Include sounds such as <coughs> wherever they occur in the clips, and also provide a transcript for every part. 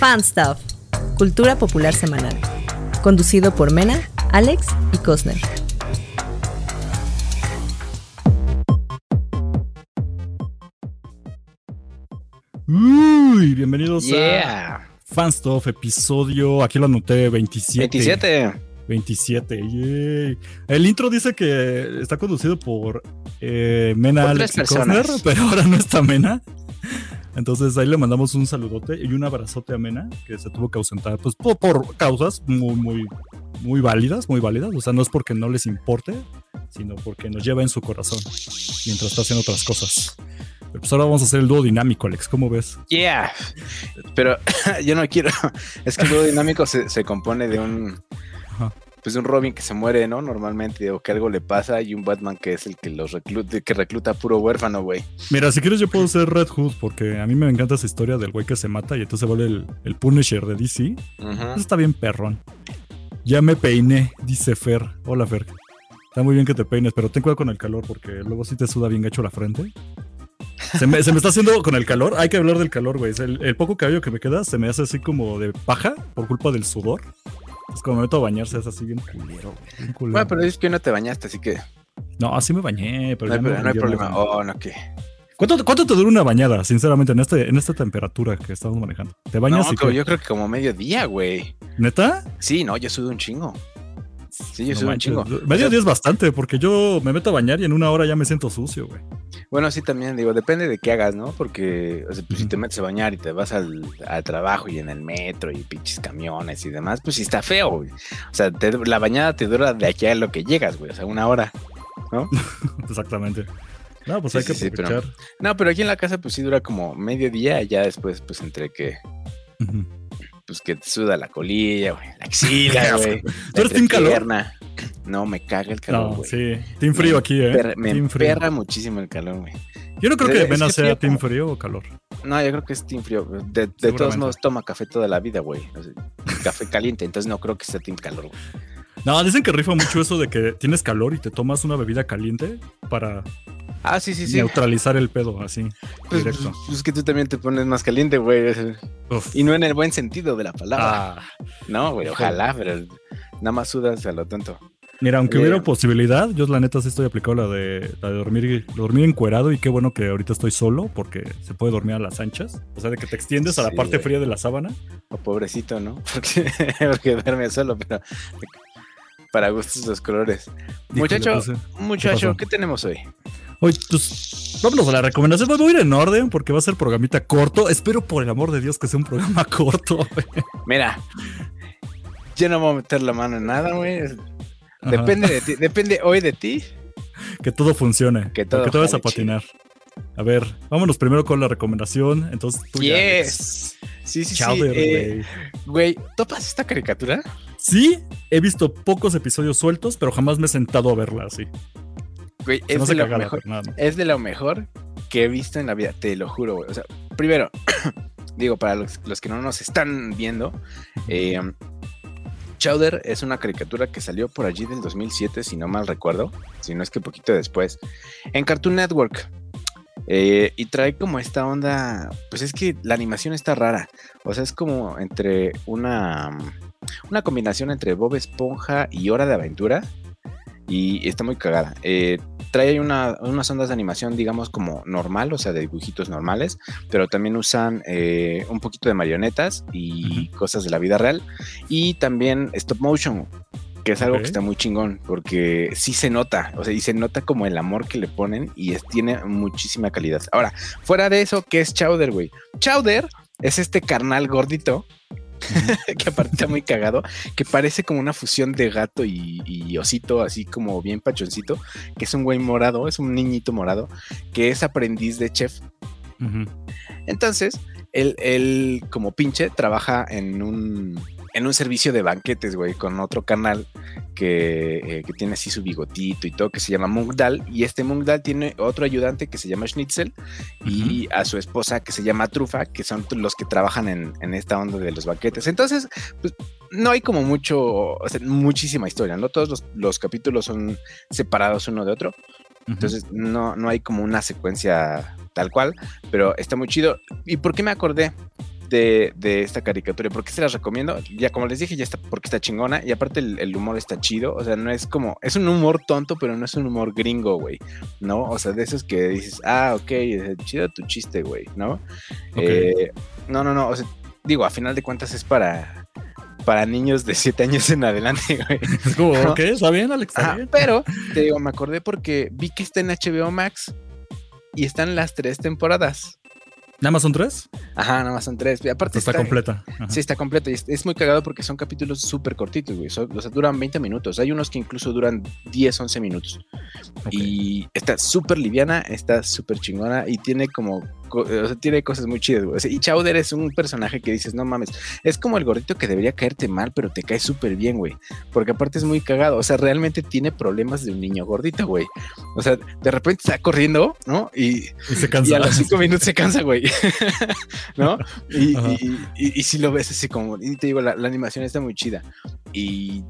Fan Stuff, Cultura Popular Semanal. Conducido por Mena, Alex y Cosner. Uy, bienvenidos Yeah. a Fan Stuff, episodio, aquí lo anoté, 27. 27. 27, yay. El intro dice que está conducido por eh, Mena, Por Alex y Cosner, pero ahora no está Mena. Entonces ahí le mandamos un saludote y un abrazote a Mena, que se tuvo que ausentar, pues por, por causas muy, muy, muy válidas, muy válidas. O sea, no es porque no les importe, sino porque nos lleva en su corazón mientras está haciendo otras cosas. Pues ahora vamos a hacer el dúo dinámico, Alex, ¿cómo ves? Yeah. Pero <laughs> yo no quiero. <laughs> Es que el dúo dinámico se, se compone de un. Pues un Robin que se muere, ¿no? Normalmente, o que algo le pasa, y un Batman que es el que los recluta, que recluta puro huérfano, güey. Mira, si quieres yo puedo ser Red Hood, porque a mí me encanta esa historia del güey que se mata y entonces vuelve el, el Punisher de DC. Ujú. Eso está bien perrón. Ya me peiné, dice Fer. Hola Fer. Está muy bien que te peines, pero ten cuidado con el calor porque luego sí te suda bien gacho la frente. Se me, se me está haciendo con el calor. Hay que hablar del calor, güey. El, el poco cabello que me queda se me hace así como de paja por culpa del sudor. Es como me meto a bañarse, es así bien culero, güey. bien culero. Bueno, pero es que no te bañaste, así que No, así me bañé, pero no hay, no problema. Oh, no, ¿qué? ¿Cuánto, ¿Cuánto te dura una bañada, sinceramente, en, este, en esta temperatura que estamos manejando? ¿Te bañas No, y yo creo que como medio día, güey. ¿Neta? Sí, no, yo sudo un chingo. Sí, yo No sudo un chingo. Medio día es bastante, porque yo me meto a bañar y en una hora ya me siento sucio, güey. Bueno, sí, también digo, depende de qué hagas, ¿no? Porque, o sea, pues, si te metes a bañar y te vas al, al trabajo y en el metro y pinches camiones y demás, pues sí está feo, güey. O sea, te- la bañada te dura de aquí a lo que llegas, güey, o sea, una hora. <laughs> Exactamente. No, pues Sí, hay que sí, pero-. No, pero aquí en la casa, pues sí dura como medio día y ya después, pues entre que. Pues que te suda la colilla, güey, la axila, <laughs> güey. ¿Tú eres team calor? No, me caga el calor, No, güey. sí. Team frío Me aquí, ¿eh? Per- me team frío. emperra muchísimo el calor, güey. Yo no creo que es Vena que sea frío team frío o calor. No, yo creo que es team frío. De, de todos modos toma café toda la vida, güey. O sea, café caliente, entonces no creo que sea team calor, güey. No, dicen que rifa mucho eso de que tienes calor y te tomas una bebida caliente para Ah, sí, sí, sí. neutralizar el pedo, así, Pues, directo. pues, es que tú también te pones más caliente, güey. Uf. Y no en el buen sentido de la palabra. Ah, no, güey, ojalá, pero nada más sudas a lo tonto. mira, aunque Eh. hubiera posibilidad, yo la neta sí estoy aplicado la de, la de dormir, dormir encuerado y qué bueno que ahorita estoy solo porque se puede dormir a las anchas. O sea, de que te extiendes a la parte fría de la sábana. O pobrecito, ¿no? <laughs> Porque, porque duerme solo, pero para gustos los colores. Muchacho, pues, muchacho? ¿qué tenemos hoy? Oye, pues vámonos a la recomendación. Voy a ir en orden porque va a ser programita corto. Espero por el amor de Dios que sea un programa <laughs> corto. Mira, yo no voy a meter la mano en nada, güey. Depende de ti, depende hoy de ti. Que todo funcione. Que todo Que te vayas a patinar. A ver, vámonos primero con la recomendación. Entonces tú ya. Yes. Sí, sí, Chowder, sí. eh, güey. Güey, ¿topas esta caricatura? Sí, he visto pocos episodios sueltos, pero jamás me he sentado a verla así. Güey, es de, lo mejor, pero nada. es de lo mejor que he visto en la vida, te lo juro, güey. O sea, primero, <coughs> digo, para los, los que no nos están viendo, eh, Chowder es una caricatura que salió por allí del 2007, si no mal recuerdo, si no es que poquito después, en Cartoon Network. Eh, y trae como esta onda, pues es que la animación está rara, o sea, es como entre una, una combinación entre Bob Esponja y Hora de Aventura, y está muy cagada. Eh, trae una- unas ondas de animación, digamos, como normal, o sea, de dibujitos normales, pero también usan eh, un poquito de marionetas y cosas de la vida real, y también stop motion, que es algo que está muy chingón, porque sí se nota, o sea, y se nota como el amor que le ponen y es- tiene muchísima calidad. Ahora, fuera de eso, ¿qué es Chowder, güey? Chowder es este carnal gordito. <laughs> que aparte está muy cagado, que parece como una fusión de gato y, y osito, así como bien pachoncito, que es un güey morado, es un niñito morado, que es aprendiz de chef. Entonces, él, él como pinche trabaja en un, en un servicio de banquetes, güey, con otro canal que, eh, que tiene así su bigotito y todo, que se llama Mungdal. Y este Mungdal tiene otro ayudante que se llama Schnitzel y a su esposa que se llama Trufa, que son los que trabajan en, en esta onda de los banquetes. Entonces, pues no hay como mucho, o sea, muchísima historia, ¿no? Todos los, los capítulos son separados uno de otro. Entonces no, no hay como una secuencia tal cual, pero está muy chido. ¿Y por qué me acordé? De, de esta caricatura. ¿Por qué se las recomiendo? Ya como les dije, ya está porque está chingona y aparte el, el humor está chido. O sea, no es como, es un humor tonto, pero no es un humor gringo, güey. ¿No? O sea, de esos que dices, ah, ok, chido tu chiste, güey, ¿no? Eh, no, no, no. O sea, digo, a final de cuentas es para, para niños de 7 años en adelante, güey. <laughs> Es como, No. ok, está bien, Alex. Está Ajá, bien. pero te digo, me acordé porque vi que está en HBO Max y están las tres temporadas. ¿Nada más son tres? Ajá, nada más son tres. Y aparte Está, completa. Ajá. Sí, está completa. Y es, es muy cagado porque son capítulos súper cortitos, güey. Son- o sea, duran 20 minutos. Hay unos que incluso duran 10, 11 minutos. Y está súper liviana, está súper chingona y tiene como. Co- O sea, tiene cosas muy chidas, güey. O sea, y Chowder es un personaje que dices, no mames, es como el gordito que debería caerte mal, pero te cae súper bien, güey. Porque aparte es muy cagado. O sea, realmente tiene problemas de un niño gordito, güey. O sea, de repente está corriendo, ¿no? Y, Y se y cansa. a los cinco minutos se cansa, güey. <laughs> ¿No? Y si lo ves así como, y te digo, la, la animación está muy chida. Y,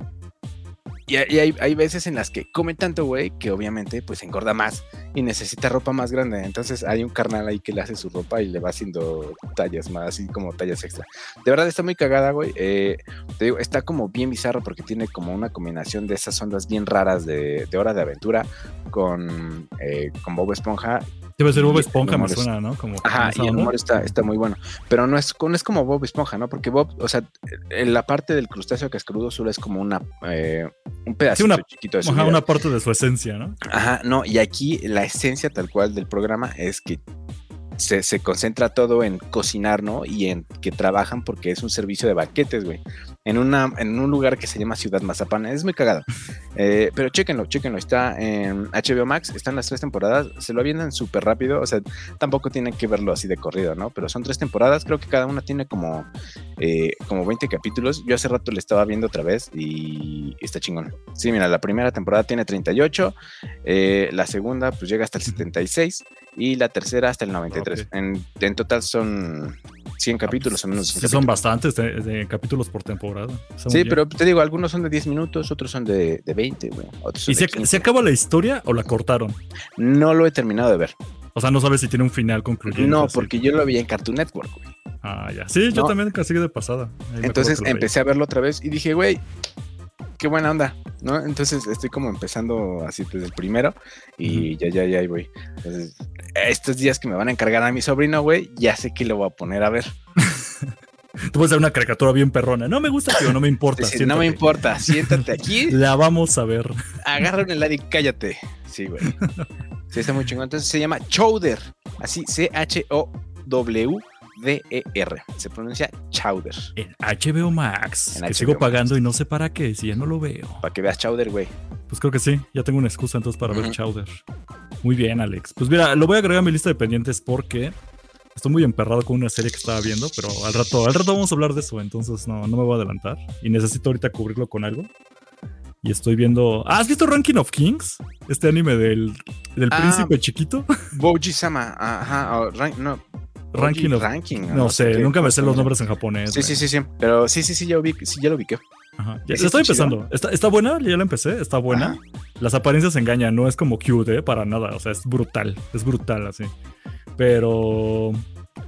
y hay, hay veces en las que come tanto, güey, que obviamente pues engorda más y necesita ropa más grande. Entonces hay un carnal ahí que le hace su ropa y le va haciendo tallas más, así como tallas extra. De verdad está muy cagada, güey. Eh, te digo, está como bien bizarro porque tiene como una combinación de esas ondas bien raras de, de hora de aventura con, eh, con Bob Esponja Debe ser Bob Esponja, me es- ¿no? Como Ajá, y el humor está, está muy bueno. Pero no es, no es como Bob Esponja, ¿no? Porque Bob, o sea, en la parte del crustáceo cascarudo solo es como una eh, un pedacito una- chiquito de su Ajá, vida. una parte de su esencia, ¿no? Ajá, no, y aquí la esencia tal cual del programa es que se, se concentra todo en cocinar, ¿no? Y en que trabajan porque es un servicio de banquetes, güey. En, una, en un lugar que se llama Ciudad Mazapán. Es muy cagado. Eh, pero chéquenlo, chéquenlo. Está en HBO Max, están las tres temporadas. Se lo aviendan súper rápido. O sea, tampoco tienen que verlo así de corrido, ¿no? Pero son tres temporadas. Creo que cada una tiene como, eh, como 20 capítulos. Yo hace rato le estaba viendo otra vez y está chingón. Sí, mira, la primera temporada tiene 38. eh, la segunda, pues llega hasta el 76. Y la tercera hasta el 93. Ok. En, en total son 100 capítulos o menos. de 100 Sí, son capítulos. bastantes de, de capítulos por temporada. Sí, pero te digo, algunos son de 10 minutos, otros son de, de 20, güey. Son ¿Y se, 15. se acaba la historia o la cortaron? No lo he terminado de ver. O sea, no sabes si tiene un final concluyente. No, así. porque yo lo vi en Cartoon Network, güey. Ah, ya. Sí, yo No. también casi de pasada. Ahí Entonces veía. empecé a verlo otra vez y dije, güey, qué buena onda, ¿no? Entonces estoy como empezando así desde el primero y ya, ya, ya ahí voy. Entonces, estos días que me van a encargar a mi sobrino, güey, ya sé que lo voy a poner a ver. <laughs> Tú puedes hacer una caricatura bien perrona. No me gusta, pero no me importa. Dice, no me importa, siéntate aquí, <laughs> La vamos a ver. agarra un helado y cállate. Sí, güey. <laughs> Sí, está muy chingón. Entonces se llama Chowder, así, C-H-O-W-D-E-R. E Se pronuncia Chowder. En HBO Max. En que HBO sigo Max. pagando y no sé para qué, si ya no lo veo. Para que veas Chowder, güey. Pues creo que sí, ya tengo una excusa entonces para ver. Chowder. Muy bien, Alex. Pues mira, lo voy a agregar a mi lista de pendientes porque estoy muy emperrado con una serie que estaba viendo, pero al rato, al rato vamos a hablar de eso, entonces no, no me voy a adelantar. Y necesito ahorita cubrirlo con algo. Y estoy viendo. Ah, ¿Has visto Ranking of Kings? Este anime del, del Ah. príncipe chiquito. <laughs> Boji Sama, ajá, no. Ranking Boji of- Ranking. No sé, qué nunca me sé los nombres en japonés. Sí, güey. sí, sí, sí. Pero sí, sí, sí, ya lo vi, sí, ya lo ubiqué. Ajá. Ya, estoy empezando. Está, está buena, ya la empecé, está buena. Ajá. Las apariencias engañan, no es como cute, ¿eh? para nada. O sea, es brutal, es brutal así. Pero.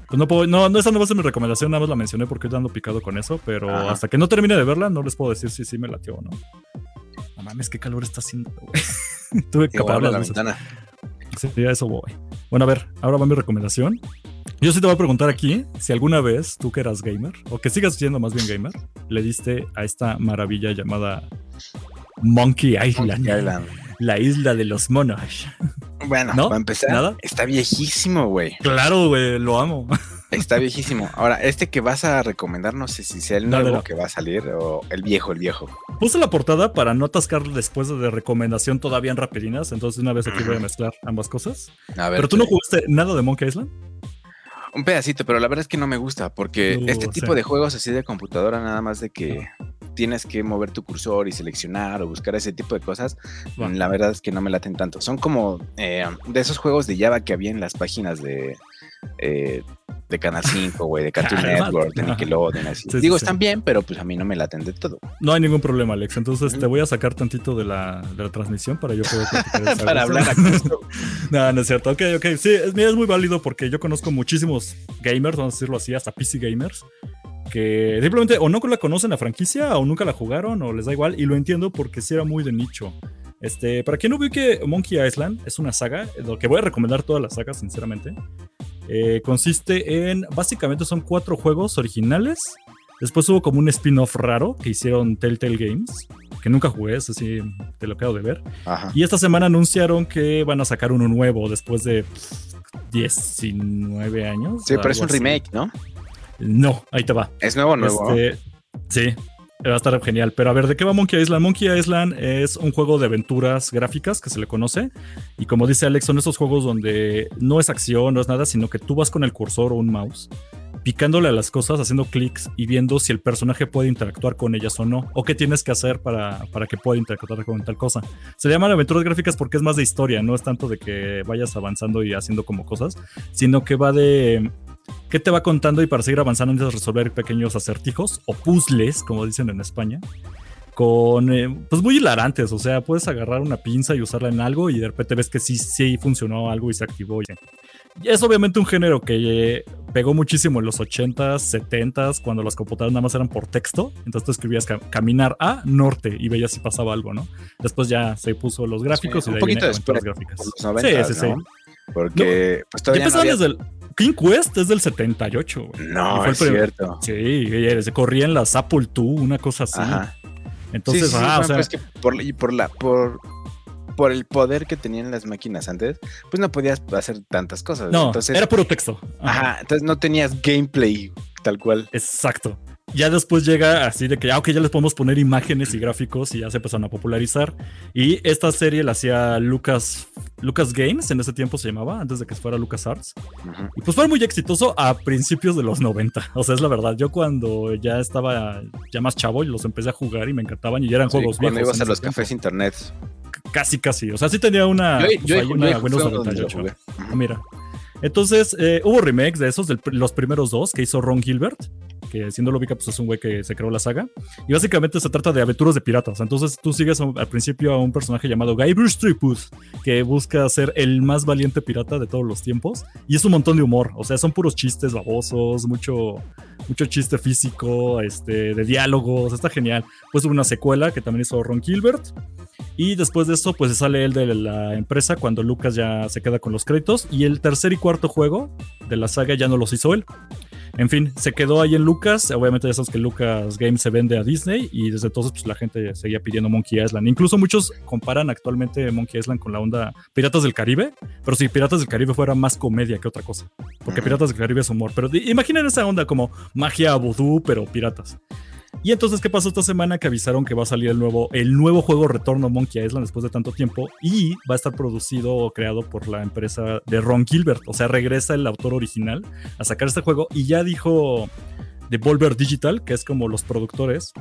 Pues no puedo, no, no, esa no va a ser mi recomendación, nada más la mencioné porque estoy dando picado con eso, pero Ajá. hasta que no termine de verla, no les puedo decir si sí me latió o no. No mames, qué calor está haciendo. <laughs> Tuve que apagar la ventana. Sí, a eso voy. Bueno, a ver, ahora va mi recomendación. Yo sí te voy a preguntar aquí si alguna vez tú que eras gamer, o que sigas siendo más bien gamer, le diste a esta maravilla llamada Monkey Island, Monkey Island. la isla de los monos. Bueno, ¿No? para empezar, ¿Nada? está viejísimo, güey. Claro, güey, lo amo. Está viejísimo. Ahora, este que vas a recomendar, no sé si sea el no, nuevo no. que va a salir o el viejo, el viejo. Puse la portada para no atascar después de recomendación todavía en rapidinas, entonces una vez aquí voy a mezclar ambas cosas. A ver. Pero tú no te- jugaste nada de Monkey Island. Un pedacito, pero la verdad es que no me gusta porque Uh, este sí. tipo de juegos así de computadora, nada más de que tienes que mover tu cursor y seleccionar o buscar ese tipo de cosas, la verdad es que no me laten tanto. Son como eh, de esos juegos de Java que había en las páginas de, eh, de Canal 5, güey, de <laughs> Cartoon Network, de Nickelodeon, así. Digo, están bien, pero pues a mí no me laten de todo. No hay ningún problema, Alex. Entonces te voy a sacar tantito de la, de la transmisión para yo poder <laughs> Para hablar a <laughs> no, no es cierto. Ok, ok. Sí, es, es muy válido porque yo conozco muchísimos gamers, vamos a decirlo así, hasta PC gamers, que simplemente o no la conocen la franquicia o nunca la jugaron o les da igual. Y lo entiendo porque sí era muy de nicho. Este, para quien no que Monkey Island es una saga, lo que voy a recomendar todas las sagas, sinceramente. Eh, consiste en, básicamente son cuatro juegos originales. Después hubo como un spin-off raro que hicieron Telltale Games, que nunca jugué, eso sí, te lo acabo de ver. Y esta semana anunciaron que van a sacar uno nuevo después de 19 años. Sí, pero es un remake, ¿no? No, ahí te va. ¿Es nuevo nuevo? Este, sí, Va a estar genial. Pero a ver, ¿de qué va Monkey Island? Monkey Island es un juego de aventuras gráficas que se le conoce. Y como dice Alex, son esos juegos donde no es acción, no es nada, sino que tú vas con el cursor o un mouse picándole a las cosas, haciendo clics y viendo si el personaje puede interactuar con ellas o no, o qué tienes que hacer para, para que pueda interactuar con tal cosa. Se llaman aventuras gráficas porque es más de historia, no es tanto de que vayas avanzando y haciendo como cosas, sino que va de ¿Qué te va contando y para seguir avanzando necesitas resolver pequeños acertijos o puzzles, como dicen en España? Con, eh, pues muy hilarantes, o sea, puedes agarrar una pinza y usarla en algo y de repente ves que sí, sí funcionó algo y se activó. Y es obviamente un género que eh, pegó muchísimo en los 80s, 70s, cuando las computadoras nada más eran por texto. Entonces tú escribías caminar a norte y veías si pasaba algo, ¿no? Después ya se puso los gráficos y de un poquito después, gráficas. sí, sí, sí. Porque pues todavía no desde el King Quest es del 78. No, es cierto. Sí, se corría en las Apple II, una cosa así. Entonces, ah, o sea, es que por, por la por por el poder que tenían las máquinas antes, pues no podías hacer tantas cosas. No, entonces, era puro texto. ajá, entonces no tenías gameplay tal cual. Exacto ya después llega así de que, ah, ok, ya les podemos poner imágenes y gráficos y ya se empezaron a popularizar. Y esta serie la hacía Lucas, Lucas Games, en ese tiempo se llamaba, antes de que fuera Lucas Arts. Y pues fue muy exitoso a principios de los 90. <laughs> O sea, es la verdad. Yo cuando ya estaba ya más chavo y los empecé a jugar y me encantaban y ya eran juegos cuando viejos. ibas a los cafés internet. Casi, casi. O sea, sí tenía una, yo, yo, una Windows 98. Mira. Entonces, eh, hubo remakes de esos, de los primeros dos que hizo Ron Gilbert, que siendo lo ubica, pues es un güey que se creó la saga. Y básicamente se trata de aventuras de piratas. Entonces tú sigues al principio a un personaje llamado Guybrush Stripus, que busca ser el más valiente pirata de todos los tiempos. Y es un montón de humor, o sea, son puros chistes babosos, mucho, mucho chiste físico, este, de diálogos, está genial. Pues hubo una secuela que también hizo Ron Gilbert. Y después de eso, pues sale él de la empresa cuando Lucas ya se queda con los créditos. Y el tercer y cuarto juego de la saga ya no los hizo él. En fin, se quedó ahí en Lucas. Obviamente ya sabes que Lucas Games se vende a Disney y desde entonces pues la gente seguía pidiendo Monkey Island. Incluso muchos comparan actualmente Monkey Island con la onda Piratas del Caribe, pero si Piratas del Caribe fuera más comedia que otra cosa. Porque Piratas del Caribe es humor. Pero imaginen esa onda como magia vudú, pero piratas. Y entonces, ¿qué pasó esta semana? Que avisaron que va a salir el nuevo, el nuevo juego Retorno Monkey Island después de tanto tiempo y va a estar producido o creado por la empresa de Ron Gilbert. O sea, regresa el autor original a sacar este juego y ya dijo Devolver Digital, que es como los productores,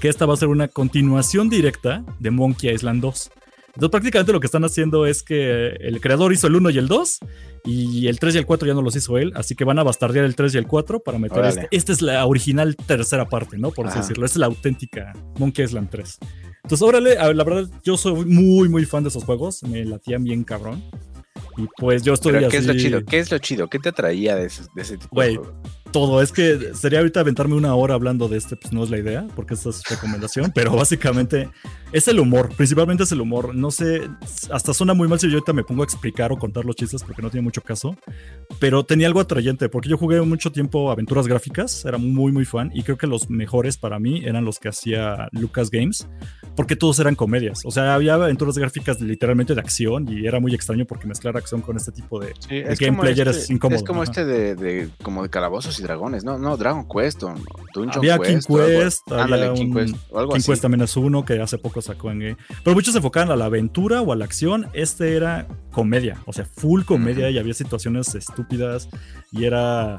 que esta va a ser una continuación directa de Monkey Island 2. Entonces prácticamente lo que están haciendo es que el creador hizo el 1 y el 2 y el 3 y el 4 ya no los hizo él, así que van a bastardear el 3 y el 4 para meter este. Esta es la original tercera parte, ¿no? Por así decirlo. Es la auténtica Monkey Island 3. Entonces, órale, la verdad, yo soy muy, muy fan de esos juegos. Me latían bien cabrón. Y pues yo estoy ¿Qué es lo chido? ¿Qué es lo chido? ¿Qué te atraía de ese, de ese tipo de todo. Es que sería ahorita aventarme una hora hablando de este, pues no es la idea, porque esta es recomendación, pero básicamente es el humor, principalmente es el humor. No sé, hasta suena muy mal si yo ahorita me pongo a explicar o contar los chistes porque no tiene mucho caso, pero tenía algo atrayente, porque yo jugué mucho tiempo aventuras gráficas, era muy, muy fan, y creo que los mejores para mí eran los que hacía Lucas Games, porque todos eran comedias. O sea, había aventuras gráficas literalmente de acción y era muy extraño porque mezclar acción con este tipo de, gameplay era este, incómodo. Es como este de, como de calabozos y dragones, no, no, Dragon Quest o Dungeon había Quest. King Quest, había King Quest, King Quest también es uno que hace poco sacó en game. Pero muchos se enfocaban a la aventura o a la acción. Este era comedia, o sea, full comedia y había situaciones estúpidas y era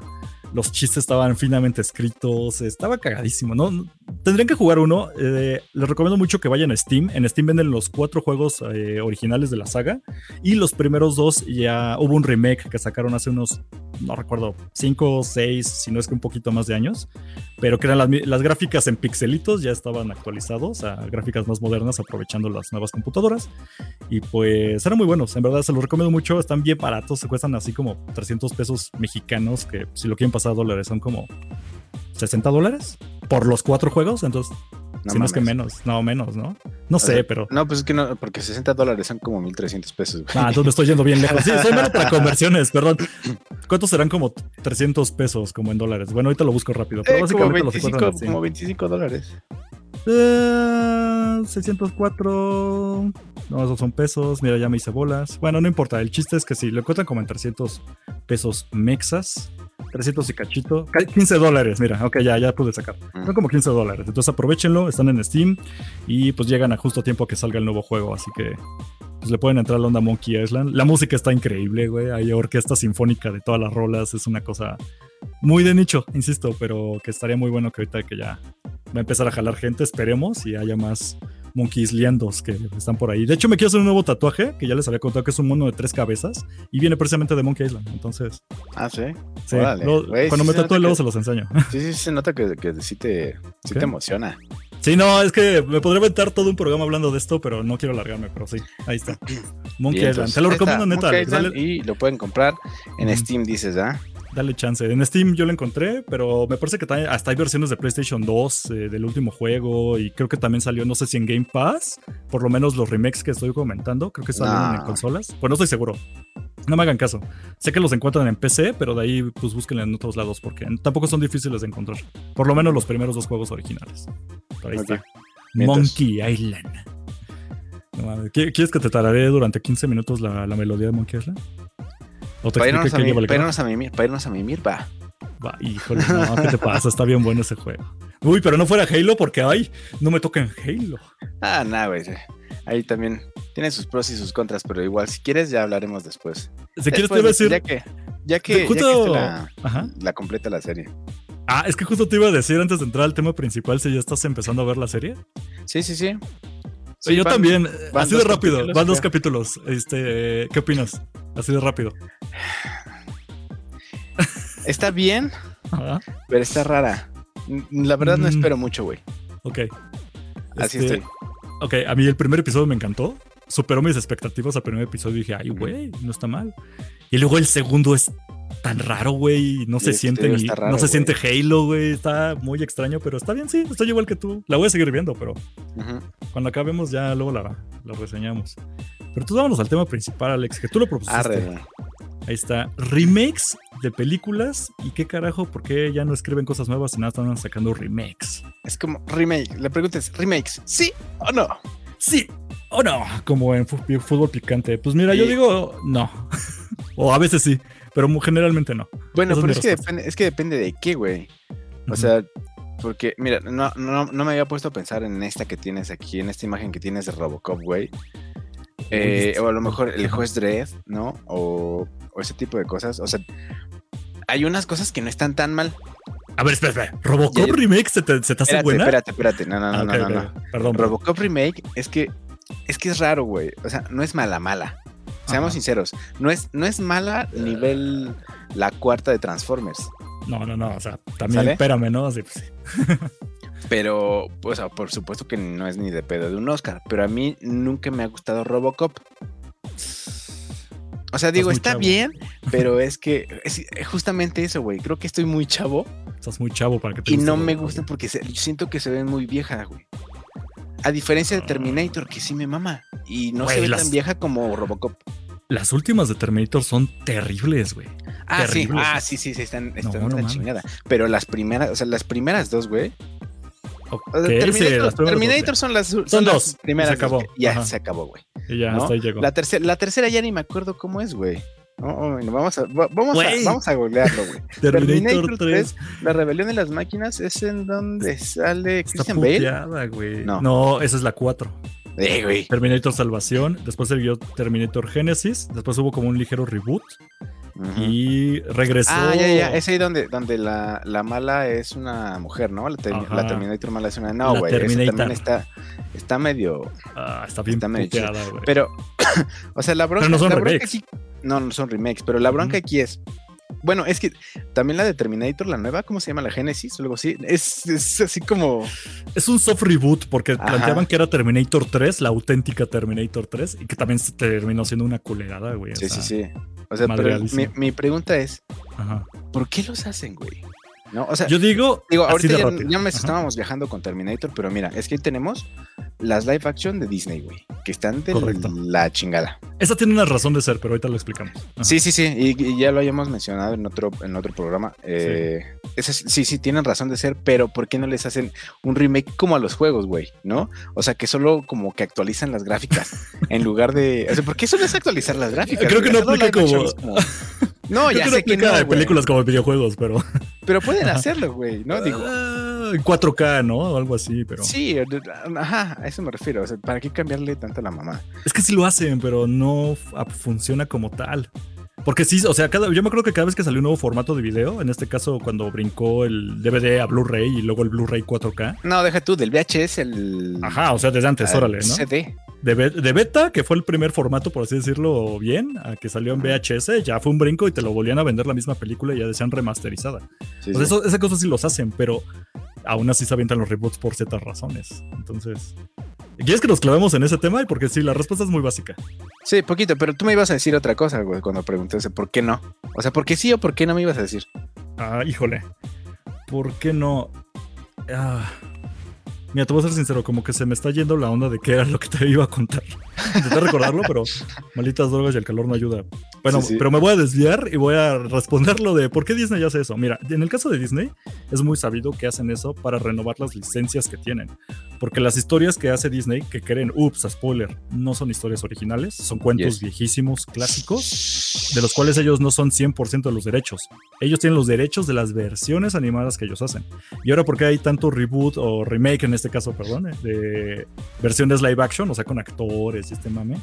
los chistes estaban finamente escritos, estaba cagadísimo, ¿no? tendrían que jugar uno. Eh, les recomiendo mucho que vayan a Steam. En Steam venden los cuatro juegos eh, originales de la saga. Y los primeros dos ya hubo un remake que sacaron hace unos, no recuerdo, cinco seis, si no es que un poquito más de años. Pero que eran las, las gráficas en pixelitos, ya estaban actualizados a gráficas más modernas, aprovechando las nuevas computadoras. Y pues eran muy buenos. En verdad se los recomiendo mucho. Están bien baratos. Se cuestan así como 300 pesos mexicanos. Que si lo quieren pasar a dólares son como 60 dólares por los cuatro juegos, entonces No si no es que menos, no menos, ¿no? No sé, pero. No, pues es que no, porque 60 dólares son como 1300 pesos. güey. Ah, entonces me estoy yendo bien lejos. Sí, soy malo para <laughs> conversiones, perdón. ¿Cuántos serán como 300 pesos como en dólares? Bueno, ahorita lo busco rápido, pero Eh, como, básicamente los 25, encuentran así. como 25 dólares. Eh, 604. No, esos son pesos. Mira, ya me hice bolas. Bueno, no importa. El chiste es que si lo encuentran como en 300 pesos mexas, 300 y cachito, ca- 15 dólares. Mira, ok, ya, ya pude sacar. Son como 15 dólares. Entonces aprovechenlo. Están en Steam y pues llegan a justo tiempo que salga el nuevo juego. Así que pues le pueden entrar a la onda Monkey Island. La música está increíble, güey. Hay orquesta sinfónica de todas las rolas. Es una cosa muy de nicho, insisto, pero que estaría muy bueno que ahorita que ya va a empezar a jalar gente, esperemos, y haya más monkeys liendos que están por ahí. De hecho, me quiero hacer un nuevo tatuaje, que ya les había contado que es un mono de tres cabezas, y viene precisamente de Monkey Island. Entonces, Ah, sí. sí, luego- cuando sí me tatúe luego que- se los enseño. <laughs> Sí, sí, se nota que, que sí, te, sí te emociona. Sí, no, es que me podría aventar todo un programa hablando de esto, pero no quiero alargarme, pero sí, ahí está. <laughs> Monkey Bien, Island. Te lo recomiendo, neta. Alex, Y lo pueden comprar en. Steam, dices, ¿ah? Dale chance. En Steam yo lo encontré, pero me parece que también hasta hay versiones de PlayStation 2 eh, del último juego y creo que también salió, no sé si en Game Pass, por lo menos los remakes que estoy comentando, creo que salieron en consolas. Pues no estoy seguro. No me hagan caso. Sé que los encuentran en PC, pero de ahí pues búsquenlo en otros lados porque tampoco son difíciles de encontrar. Por lo menos los primeros dos juegos originales. Por ahí está. Mientras- Monkey Island. No mames. ¿Qui- ¿Quieres que te tararé durante 15 minutos la, la melodía de Monkey Island? ¿O te Para irnos, a mi- para irnos a mimir, para irnos a mimir, va. Va, híjole, no, ¿qué te pasa? Está bien bueno ese juego. Uy, pero no fuera Halo porque, ay, no me toca en Halo. Ah, nada, güey. Ahí también tiene sus pros y sus contras, pero igual, si quieres, ya hablaremos después. Si quieres te iba a de- decir... Ya que, ya que, Sí, ya justo- que la, la completa la serie. Ah, es que justo te iba a decir antes de entrar al tema principal si ya estás empezando a ver la serie. Sí, sí, sí. Sí, yo también, van así de rápido, van dos capítulos. Este, ¿qué opinas? Así de rápido. <sighs> Está bien, Ajá. pero está rara. La verdad no Mm. espero mucho, güey. Ok. Así Este, estoy. Ok, a mí el primer episodio me encantó. Superó mis expectativas al primer episodio y dije, ay, güey, no está mal. Y luego el segundo es tan raro, güey. No se siente ni, raro, no se güey. siente Halo, güey. Está muy extraño, pero está bien, sí. Estoy igual que tú. La voy a seguir viendo, pero Ujú. cuando acabemos ya luego la, la reseñamos. Pero tú vámonos al tema principal, Alex, que tú lo propusiste. Arre. Ahí está. Remakes de películas. ¿Y qué carajo? ¿Por qué ya no escriben cosas nuevas y nada están sacando remakes? Es como remake. La pregunta es, ¿remakes? ¿Sí o no? Sí o no, como en fútbol picante. Pues mira, yo Sí. digo no. <laughs> o a veces sí, pero generalmente no. Bueno, Esa pero es que, depende, es que depende de qué, güey. O sea, porque, mira, no, no, no me había puesto a pensar en esta que tienes aquí, en esta imagen que tienes de Robocop, güey. Eh, o a lo mejor el juez Dredd, ¿no? O, o ese tipo de cosas. O sea, hay unas cosas que no están tan mal. A ver, espera, espera. ¿Robocop Ya- Remake se te, se te hace Espérate, buena? espérate, espérate. No, no, no, Ah, no, no. Perdón. Robocop Remake es que es que es raro, güey. O sea, no es mala, mala. Seamos Ajá. sinceros. No es, no es mala nivel la cuarta de Transformers. No, no, no. O sea, también ¿Sale? espérame, ¿no? Así, pues, sí. <laughs> Pero, o sea, por supuesto que no es ni de pedo de un Oscar. Pero a mí nunca me ha gustado Robocop. O sea, digo, está chavo. bien, <laughs> pero es que es justamente eso, güey. Creo que estoy muy chavo Estás muy chavo para que te y no me gusta porque se- siento que se ven muy viejas, güey. A diferencia de Ah. Terminator, que sí me mama. Y no Güey, se ve las- tan vieja como Robocop. Las últimas de Terminator son terribles, güey. Ah, sí, ah, sí, sí, sí, están, están No, no chingada. Pero las primeras, o sea, las primeras dos, güey. Sí, Terminator, dos, son las son, dos, las y primeras se acabó, dos ya ajá. se acabó, güey. Y ya, ¿no? hasta ahí llegó. La tercera, la tercera ya ni me acuerdo cómo es, güey. No, vamos a, va- vamos a, vamos a googlearlo, güey. <laughs> Terminator 3 La rebelión de las máquinas es en donde sale está Christian Bale. puteada, güey. No. No. esa es la 4. Eh. Terminator Salvación, después siguió Terminator Genesis, después hubo como un ligero reboot y regresó. Ah, ya, ya, es ahí donde, donde la, la mala es una mujer, ¿no? La, ter- Ajá. la Terminator mala es una... No, güey, también está, está medio... Ah, está bien Está medio puteada. Pero, <coughs> o sea, la bronca, Pero no son la bronca aquí- no, no son remakes, pero la bronca aquí es. Bueno, es que también la de Terminator, la nueva, ¿cómo se llama? La Genesis o algo así. Es, es así como. Es un soft reboot porque Ajá. planteaban que era Terminator 3, la auténtica Terminator 3, y que también terminó siendo una culerada, güey. Sí, sí, sí. O sea, pero mi, pregunta es: Ajá. ¿por qué los hacen, güey? ¿No? O sea, Yo digo, digo, ahorita ya, me Ajá. estábamos viajando con Terminator, pero mira, es que ahí tenemos las live action de Disney, güey, que están de Correcto. la chingada. Esa tiene una razón de ser, pero ahorita lo explicamos. Ajá. Sí, sí, sí, y, y ya lo habíamos mencionado en otro, en otro programa. eh, esas- sí, sí, tienen razón de ser, pero ¿por qué no les hacen un remake como a los juegos, güey? ¿No? O sea, que solo como que actualizan las gráficas <laughs> en lugar de... O sea, ¿por qué solo es actualizar las gráficas? Creo güey? que no aplica como- No, Creo ya que sé que no, de películas como videojuegos, pero <laughs> pero pueden hacerlo, güey, ¿no? Digo, Ah, en 4K, ¿no? O algo así, pero sí, ajá, a eso me refiero. O sea, ¿para qué cambiarle tanto a la mamá? es que sí lo hacen, pero no funciona como tal. Porque sí, o sea, cada, yo me acuerdo que cada vez que salió un nuevo formato de video, en este caso cuando brincó el DVD a Blu-ray y luego el Blu-ray 4K. No, deja tú, del VHS el... Ajá, o sea, desde antes, al órale, ¿no? CD. De, be- de beta, que fue el primer formato, por así decirlo, bien, a que salió en VHS, ya fue un brinco y te lo volvían a vender la misma película y ya decían remasterizada. Sí, sea, sí. eso, esa cosa sí los hacen, pero aún así se avientan los reboots por ciertas razones. Entonces, ¿quieres que nos clavemos en ese tema? Y porque sí, la respuesta es muy básica. Sí, poquito, pero tú me ibas a decir otra cosa, güey, cuando pregunté ese, ¿por qué no? O sea, ¿por qué sí o por qué no me ibas a decir? Ah, híjole. ¿Por qué no? Ah, mira, te voy a ser sincero, como que se me está yendo la onda de qué era lo que te iba a contar. Intenté recordarlo, pero <laughs> malditas drogas y el calor no ayuda. Bueno, Sí, sí. pero me voy a desviar y voy a responder lo de por qué Disney hace eso. Mira, en el caso de Disney, es muy sabido que hacen eso para renovar las licencias que tienen. Porque las historias que hace Disney, que creen, ups, spoiler, no son historias originales, son cuentos Yes. viejísimos, clásicos, de los cuales ellos no son 100% de los derechos. Ellos tienen los derechos de las versiones animadas que ellos hacen. Y ahora, ¿por qué hay tanto reboot o remake en este caso, perdón, de versiones live action, o sea, con actores y este mame?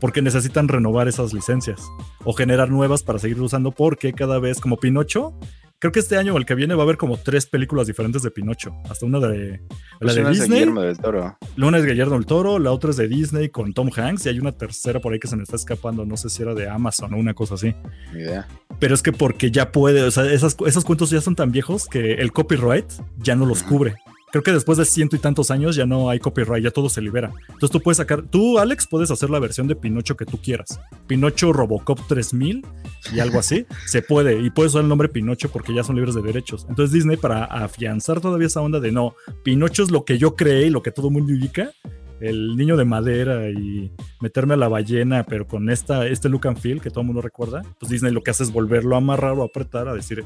Porque necesitan renovar esas licencias o generar nuevas para seguir usando, porque cada vez, como Pinocho, creo que este año o el que viene va a haber como tres películas diferentes de Pinocho. Hasta una de la Pues de una es Disney, Guillermo del Toro. una es Guillermo del Toro, la otra es de Disney con Tom Hanks y hay una tercera por ahí que se me está escapando, no sé si era de Amazon o una cosa así. Ni idea. Pero es que porque ya puede, o sea, esas, esos cuentos ya son tan viejos que el copyright ya no los cubre. Creo que después de ciento y tantos años ya no hay copyright, ya todo se libera. Entonces tú puedes sacar, tú Alex puedes hacer la versión de Pinocho que tú quieras. Pinocho Robocop 3000 y algo así, <laughs> se puede. Y puedes usar el nombre Pinocho porque ya son libres de derechos. Entonces Disney para afianzar todavía esa onda de no, Pinocho es lo que yo creé y lo que todo mundo ubica. El niño de madera y meterme a la ballena, pero con esta, este look and feel que todo el mundo recuerda, pues Disney lo que hace es volverlo a amarrar o apretar, a decir,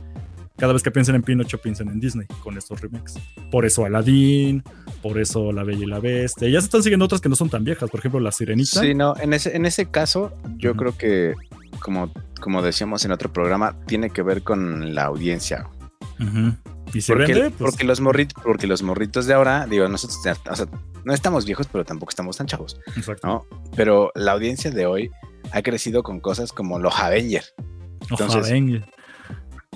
cada vez que piensen en Pinocho, piensen en Disney con estos remakes. Por eso Aladdin, por eso La Bella y la Bestia. Ya se están siguiendo otras que no son tan viejas, por ejemplo La Sirenita. Sí, no, en ese, en ese caso, yo creo que, como, como decíamos en otro programa, tiene que ver con la audiencia. Ujú. Y se Porque, vende, pues, porque, los morritos, porque los morritos de ahora, digo, nosotros ya- o sea, no estamos viejos, pero tampoco estamos tan chavos, exacto. ¿no? Pero la audiencia de hoy ha crecido con cosas como los Avengers. Entonces- venga.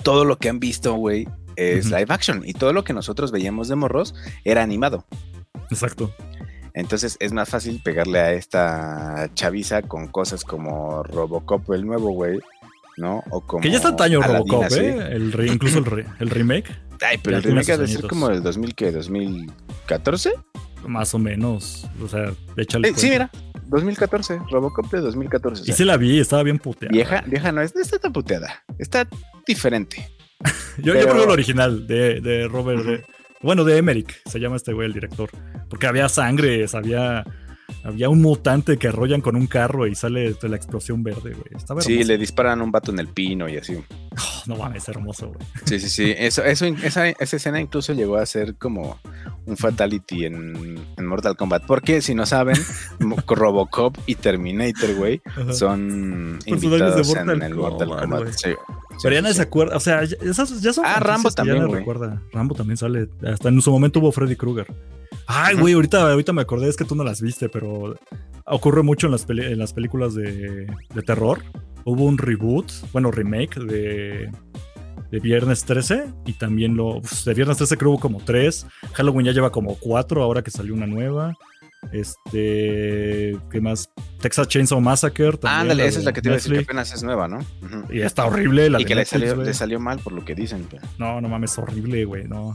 Todo lo que han visto, güey, es live action. Y todo lo que nosotros veíamos de morros era animado. Exacto. Entonces es más fácil pegarle a esta chaviza con cosas como Robocop, el nuevo, güey, ¿no? O como Que ya está antaño Robocop. ¿eh? El re- incluso el, re- el remake, <laughs> Ay, pero el remake ha de ser como del 2000, ¿qué? ¿2014? más o menos. O sea, échale. Eh, sí, mira, 2014, Robocop de 2014. o Y sea, sí la vi, estaba bien puteada. vieja, vieja no, es, no está tan puteada, está diferente. <laughs> Yo, yo pero- prefiero el original de, de Robert. De- bueno, de Emmerich, se llama este güey el director. Porque había sangre, había, había un mutante que arrollan con un carro y sale de la explosión verde, güey. Estaba Sí, hermoso. le disparan un vato en el pino y así. Oh, no mames, hermoso, güey. Sí, sí, sí. Eso, eso, esa, esa escena incluso llegó a ser como un fatality en, en Mortal Kombat. Porque si no saben, <laughs> Robocop y Terminator, güey, son Personajes de invitados en Mortal el Mortal Kombat, Kombat. güey. Sí, Pero ya sí, nadie sí. se acuerda. O sea, ya, esas ya son. Ah, Rambo ya también, güey. recuerda. Rambo también sale. Hasta en su momento hubo Freddy Krueger. Ay, güey, ahorita, ahorita me acordé, es que tú no las viste, pero ocurre mucho en las, peli- en las películas de, de terror. hubo un reboot, bueno, remake de, de Viernes 13 y también lo de Viernes 13 creo hubo como tres. Halloween ya lleva como cuatro ahora que salió una nueva. Este, ¿qué más? Texas Chainsaw Massacre. También, Ándale, esa es la que te iba a decir que apenas es nueva, ¿no? Y está horrible la Y que le Netflix, salió, güey. le salió mal por lo que dicen. pero- No, no mames, horrible, güey, no.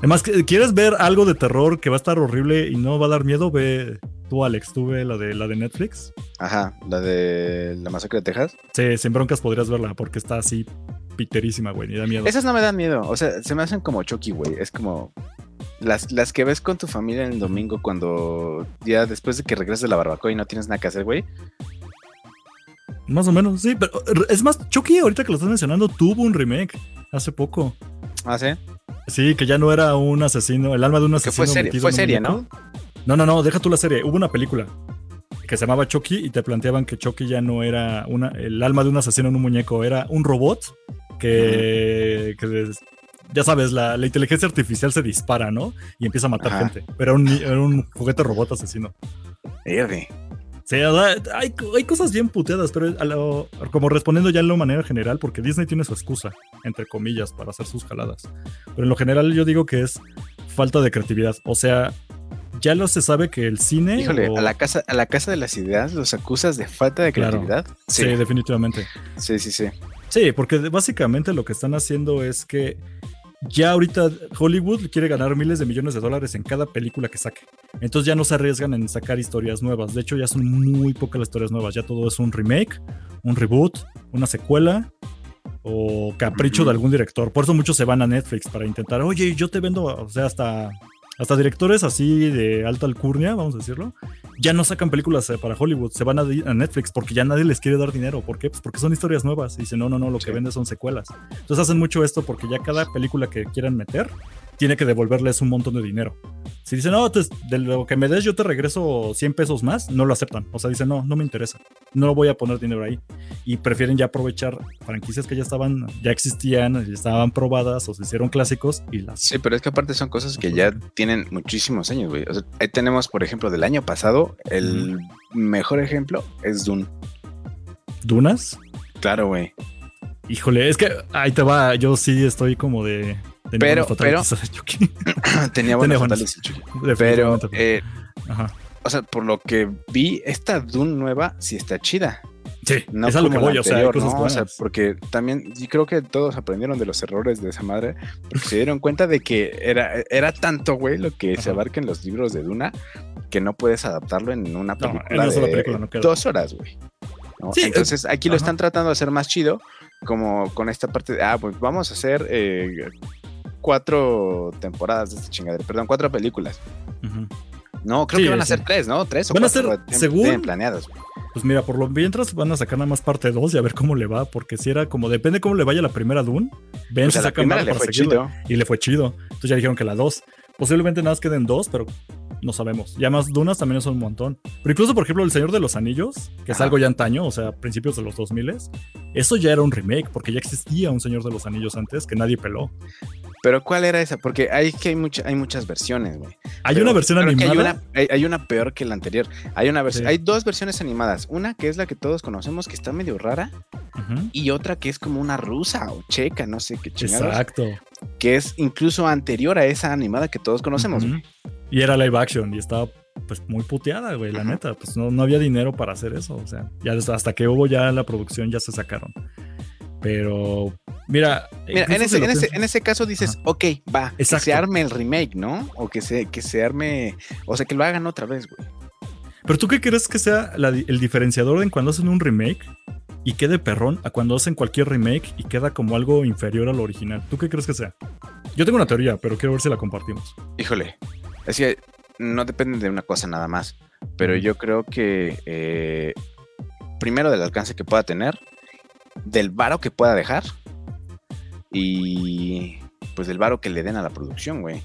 Además, ¿quieres ver algo de terror que va a estar horrible y no va a dar miedo? Ve tú, Alex, tú ve la de, la de Netflix. Ajá, la de la masacre de Texas. Sí, sin broncas podrías verla porque está así piterísima, güey, y da miedo. Esas no me dan miedo. O sea, se me hacen como Chucky, güey. Es como las, las que ves con tu familia en el domingo cuando ya después de que regreses de la barbacoa y no tienes nada que hacer, güey. Más o menos, sí, pero es más, Chucky, ahorita que lo estás mencionando, tuvo un remake hace poco. Ah, sí. Sí, que ya no era un asesino, el alma de un Que asesino. fue serie, fue. ¿no? No, no, no, deja tú la serie. Hubo una película que se llamaba Chucky y te planteaban que Chucky ya no era una, el alma de un asesino en un muñeco, era un robot que, que ya sabes, la, la inteligencia artificial se dispara, ¿no? Y empieza a matar Ajá. gente. Pero era un, era un juguete robot asesino. Verde. Sea, hay, hay cosas bien puteadas, pero a lo- como respondiendo ya en lo manera general, porque Disney tiene su excusa, entre comillas, para hacer sus jaladas. Pero en lo general yo digo que es falta de creatividad. O sea, ya lo se sabe que el cine... Híjole, o- a la casa, a la casa de las ideas los acusas de falta de Claro. creatividad. Sí, Sí, definitivamente. sí, sí, sí. Sí, porque básicamente lo que están haciendo es que ya ahorita Hollywood quiere ganar miles de millones de dólares en cada película que saque. Entonces ya no se arriesgan en sacar historias nuevas. De hecho, ya son muy pocas las historias nuevas. Ya todo es un remake, un reboot, una secuela o capricho de algún director. Por eso muchos se van a Netflix para intentar, oye, yo te vendo, o sea, hasta, hasta directores así de alta alcurnia, vamos a decirlo, ya no sacan películas eh, para Hollywood, se van a, a Netflix porque ya nadie les quiere dar dinero. ¿Por qué? Pues porque son historias nuevas. Y dicen, no, no, no, lo que vende son secuelas. Entonces hacen mucho esto porque ya cada película que quieran meter tiene que devolverles un montón de dinero. Si dicen, no, pues, de lo que me des yo te regreso 100 pesos más, no lo aceptan. O sea, dicen, no, no me interesa. No voy a poner dinero ahí. Y prefieren ya aprovechar franquicias que ya estaban, ya existían, ya estaban probadas o se hicieron clásicos y las... Sí, pero es que aparte son cosas que ya tienen muchísimos años, güey. O sea, ahí tenemos, por ejemplo, del año pasado, el mejor ejemplo es Dune. Dunas. Claro, güey. Híjole, es que ahí te va, yo sí estoy como de... de Pero- no pero- fatalities. <laughs> <laughs> Tenía buenos Chucky. Pero, eh, Ajá. o sea, por lo que vi, esta Dune nueva sí está chida. Sí, No es a lo que voy, o sea, anterior, ¿no? O sea, porque también yo creo que todos aprendieron de los errores de esa madre, porque se dieron cuenta de que era, era tanto, güey, lo que se abarca en los libros de Duna, que no puedes adaptarlo en una No, película, en una sola de película no dos horas, güey. ¿no? Sí, Entonces aquí lo están tratando de hacer más chido, como con esta parte de, ah, pues vamos a hacer eh, cuatro temporadas de esta chingadera, perdón, cuatro películas. No, creo Sí, que van a sí. ser tres, ¿no? Tres o Van a cuatro, ser, güey, según- tienen planeadas. Pues mira, por lo mientras van a sacar nada más parte 2 y a ver cómo le va, porque si era como, depende cómo le vaya la primera Dune, ven O si sea, la sacan más para chido. Y le fue chido. Entonces ya dijeron que la 2. Posiblemente nada más queden dos, pero no sabemos. Y además Dunas también son un montón. Pero incluso, por ejemplo, El Señor de los Anillos, que es Ajá. algo ya antaño, o sea, principios de los 2000 eso ya era un remake, porque ya existía un Señor de los Anillos antes que nadie peló. Pero ¿cuál era esa? Porque hay que hay, mucha, hay muchas versiones, güey. Hay Pero una versión animada. Hay una, hay, hay una peor que la anterior. Hay una versión, Sí. hay dos versiones animadas. Una que es la que todos conocemos, que está medio rara, y otra que es como una rusa o checa, no sé qué chingados, Exacto. que es incluso anterior a esa animada que todos conocemos. Y era live action y estaba pues muy puteada, güey, la neta. Pues no, no había dinero para hacer eso. O sea, ya hasta que hubo ya la producción ya se sacaron. Pero, mira. Mira, en ese, en, ese, piensas- en ese caso dices, Ajá. ok, va, que se Exacto. arme el remake, ¿no? O que se, que se arme, o sea, que lo hagan otra vez, güey. Pero tú qué crees que sea la el diferenciador en cuando hacen un remake y quede perrón a cuando hacen cualquier remake y queda como algo inferior al original? ¿Tú qué crees que sea? Yo tengo una teoría, pero quiero ver si la compartimos. Híjole, es que no depende de una cosa nada más, pero yo creo que eh, primero del alcance que pueda tener, del varo que pueda dejar y pues del varo que le den a la producción, güey.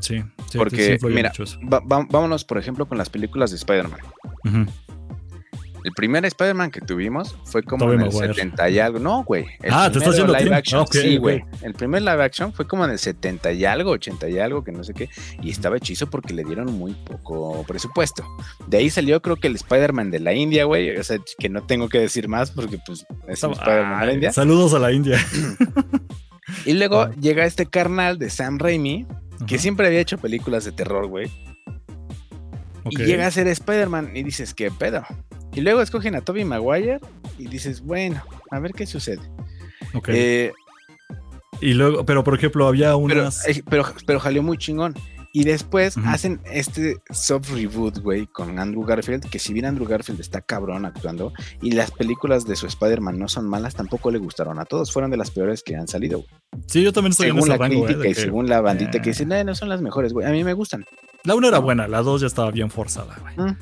Sí, sí Porque, mira. Va- va- vámonos, por ejemplo, con las películas de Spider-Man. Ujú. El primer Spider-Man que tuvimos fue como en el Maguire. 70 y algo. No, güey. Ah, te estás yendo live action. Ok, sí, güey. El primer live action fue como en el 70 y algo, 80 y algo, que no sé qué. Y estaba hechizo porque le dieron muy poco presupuesto. De ahí salió, creo que el Spider-Man de la India, güey. O sea, que no tengo que decir más porque, pues, es un Spider-Man de la India. Saludos a la India. Y luego Ah. llega este carnal de Sam Raimi, que siempre había hecho películas de terror, güey. Y llega a ser Spider-Man y dices, ¿qué pedo? Y luego escogen a Tobey Maguire y dices, bueno, a ver qué sucede. Ok. Eh, y luego, pero por ejemplo, había pero, unas. eh, pero, pero jaló muy chingón. Y después hacen este soft reboot, güey, con Andrew Garfield, que si bien Andrew Garfield está cabrón actuando y las películas de su Spider-Man no son malas, tampoco le gustaron a todos. Fueron de las peores que han salido, güey. Sí, yo también estoy en Según ese la rango, eh, crítica y que según la bandita que eh. dice, no, no son las mejores, güey. A mí me gustan. La una era buena, la dos ya estaba bien forzada, güey. Mm.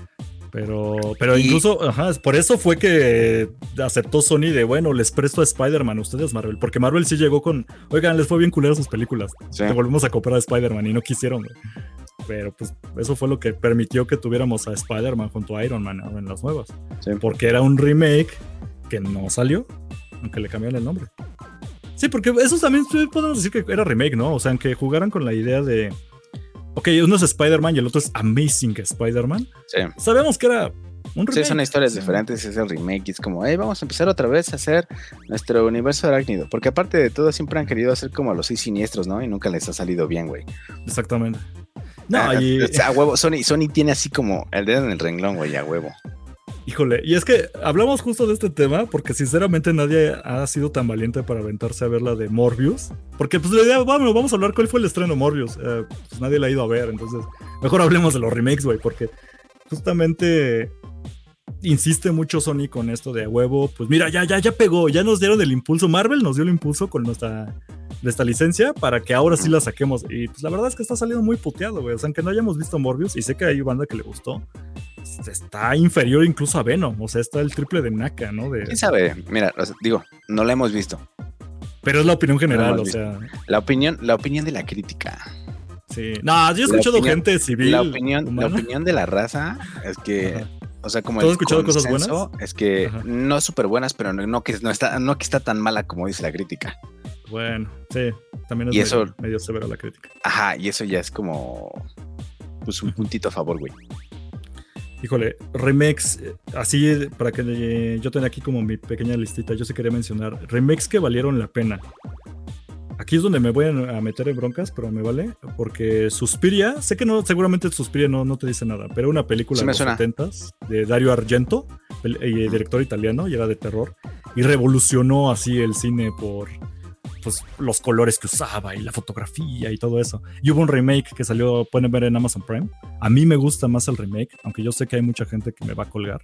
Pero, pero Y- incluso, ajá, por eso fue que aceptó Sony de, bueno, les presto a Spider-Man a ustedes, Marvel. Porque Marvel sí llegó con, oigan, les fue bien culero sus películas. Sí. Te volvemos a comprar a Spider-Man y no quisieron, güey. Pero pues eso fue lo que permitió que tuviéramos a Spider-Man junto a Iron Man en las nuevas. Sí. Porque era un remake que no salió, aunque le cambiaron el nombre. Sí, porque eso también podemos decir que era remake, ¿no? O sea, aunque jugaran con la idea de. Ok, uno es Spider-Man y el otro es Amazing Spider-Man. Sí. Sabemos que era un remake. Sí, son historias Sí. diferentes, es el remake, y es como, hey, vamos a empezar otra vez a hacer nuestro universo arácnido, porque aparte de todo siempre han querido hacer como los seis siniestros, ¿no? Y nunca les ha salido bien, güey. Exactamente. No, Ah, y, <laughs> o sea, a huevo, Sony, Sony tiene así como el dedo en el renglón, güey, a huevo. Híjole, y es que hablamos justo de este tema porque sinceramente nadie ha sido tan valiente para aventarse a ver la de Morbius. Porque pues la idea, bueno, vamos a hablar cuál fue el estreno Morbius. Eh, pues nadie la ha ido a ver, entonces mejor hablemos de los remakes, güey, porque justamente insiste mucho Sony con esto de huevo. Pues mira, ya, ya, ya pegó, ya nos dieron el impulso. Marvel nos dio el impulso con nuestra esta licencia para que ahora sí la saquemos. Y pues la verdad es que está saliendo muy puteado, güey. O sea, aunque no hayamos visto Morbius, y sé que hay banda que le gustó, está inferior incluso a Venom. O sea, está el triple de Naka, ¿no? De, ¿Quién sabe? Mira, o sea, digo, no la hemos visto. pero es la opinión general, No, o sea. La opinión, la opinión de la crítica. Sí. No, yo he escuchado opinión- gente civil. La opinión, la opinión de la raza es que, Ajá. o sea, como ¿Tú has el escuchado cosas consenso Es que Ajá. no súper buenas, pero no, no que no está, no que está tan mala como dice la crítica. Bueno, sí, también es Y medio, eso- medio severa la crítica. Ajá, y eso ya es como pues un puntito a favor, güey. Híjole, remakes, eh, así para que eh, yo tenga aquí como mi pequeña listita, yo sí quería mencionar remakes que valieron la pena. Aquí es donde me voy a meter en broncas, pero me vale, porque Suspiria, sé que no, seguramente Suspiria no, no te dice nada, pero una película Sí de los suena. 70s de Dario Argento, el, eh, director italiano, y era de terror, y revolucionó así el cine por pues, los colores que usaba y la fotografía y todo eso. Y hubo un remake que salió, pueden ver en Amazon Prime. A mí me gusta más el remake, aunque yo sé que hay mucha gente que me va a colgar.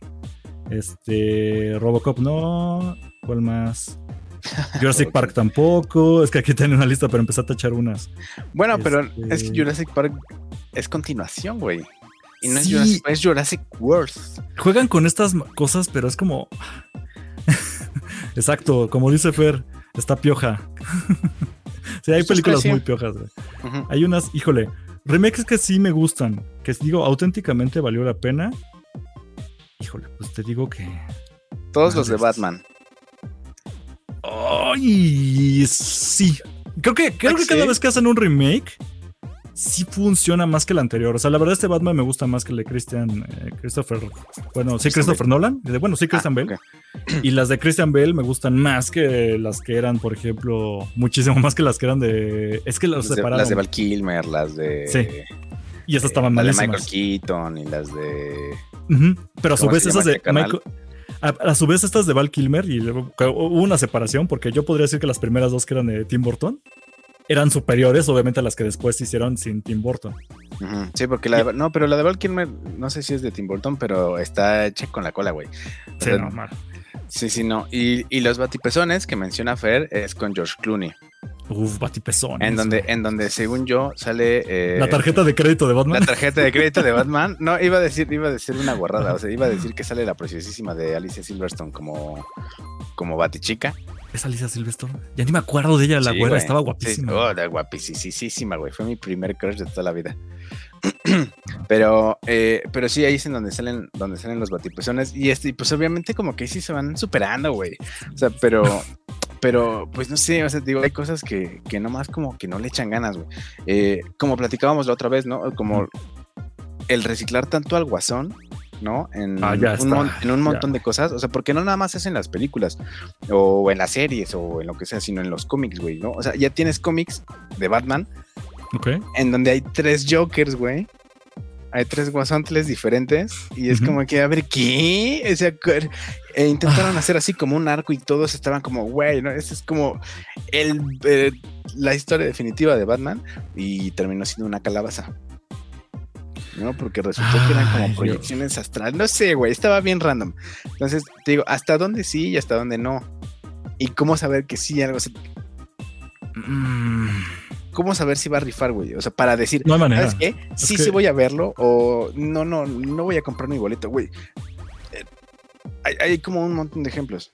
Este, Robocop no, ¿cuál más? <laughs> Jurassic Park tampoco. Es que aquí tengo una lista, pero empecé a tachar unas. Bueno, pero Este- es que Jurassic Park es continuación, güey. Y no Sí. es Jurassic es Jurassic World. Juegan con estas cosas, pero es como. <laughs> Exacto, como dice Fer, está pioja. <laughs> sí, hay películas muy piojas, güey. Hay unas, híjole, remakes que sí me gustan, que digo, auténticamente valió la pena. Híjole, pues te digo que. Todos los de. Batman. ¡Ay! Sí. Creo que, creo que cada vez que hacen un remake, sí funciona más que el anterior. O sea, la verdad, este Batman me gusta más que el de Christian eh, Christopher. Bueno, sí, Christopher Nolan. De- Bueno, sí, Christian Ah, Bale. Y las de Christian Bale me gustan más que las que eran, por ejemplo, muchísimo más que las que eran de. Es que los Las de, separaron. las de Val Kilmer, las de. Sí, y esas estaban las de malísimas. Michael Keaton y las de. Pero a su ¿Cómo vez esas de? Michael- a, a su vez estas de Val Kilmer y hubo una separación porque yo podría decir que las primeras dos que eran de Tim Burton eran superiores obviamente a las que después se hicieron sin Tim Burton. Sí, porque la de, no, pero la de Val Kilmer, no sé si es de Tim Burton, pero está hecha con la cola, güey. Sí, sea, no, mal. Sí, sí, no. Y, y los batipezones que menciona Fer es con George Clooney. Uf, batipezones. En donde, en donde según yo, sale. eh, La tarjeta de crédito de Batman. La tarjeta de crédito de Batman. No, iba a decir, iba a decir una guarrada. O sea, iba a decir que sale la preciosísima de Alicia Silverstone como, como Batichica. Es Alicia Silverstone. Ya ni me acuerdo de ella, la Sí, güera, güey. estaba Sí, guapísima. oh, la guapísima, güey. Fue mi primer crush de toda la vida. <clears throat> pero, eh, pero sí, ahí es en donde salen, donde salen los batipezones. Y este, y pues obviamente como que sí se van superando, güey. O sea, pero, pero, pues no sé, o sea, digo, hay cosas que, que nomás como que no le echan ganas, güey. Eh, como platicábamos la otra vez, ¿no? Como el reciclar tanto al guasón. ¿no? En, Ah, ya un, mon- en un ya. montón de cosas. O sea, porque no nada más es en las películas o en las series o en lo que sea, sino en los cómics, güey, ¿no? O sea, ya tienes cómics de Batman Ok. en donde hay tres Jokers, güey. Hay tres guasontles diferentes y es como que, a ver, ¿qué? O sea, cu- e intentaron hacer así como un arco y todos estaban como, güey, ¿no? Esa es como el, eh, la historia definitiva de Batman y terminó siendo una calabaza. ¿No? Porque resultó que eran Ay, como Dios. proyecciones astrales. No sé, güey, estaba bien random. Entonces, te digo, ¿hasta dónde sí y hasta dónde no? Y cómo saber que sí algo se... Mm, ¿Cómo saber si va a rifar, güey? O sea, para decir, no hay manera. ¿Sabes qué? Sí, que- sí voy a verlo o no, no, no voy a comprar mi boleto, güey. Eh, Hay, hay como un montón de ejemplos.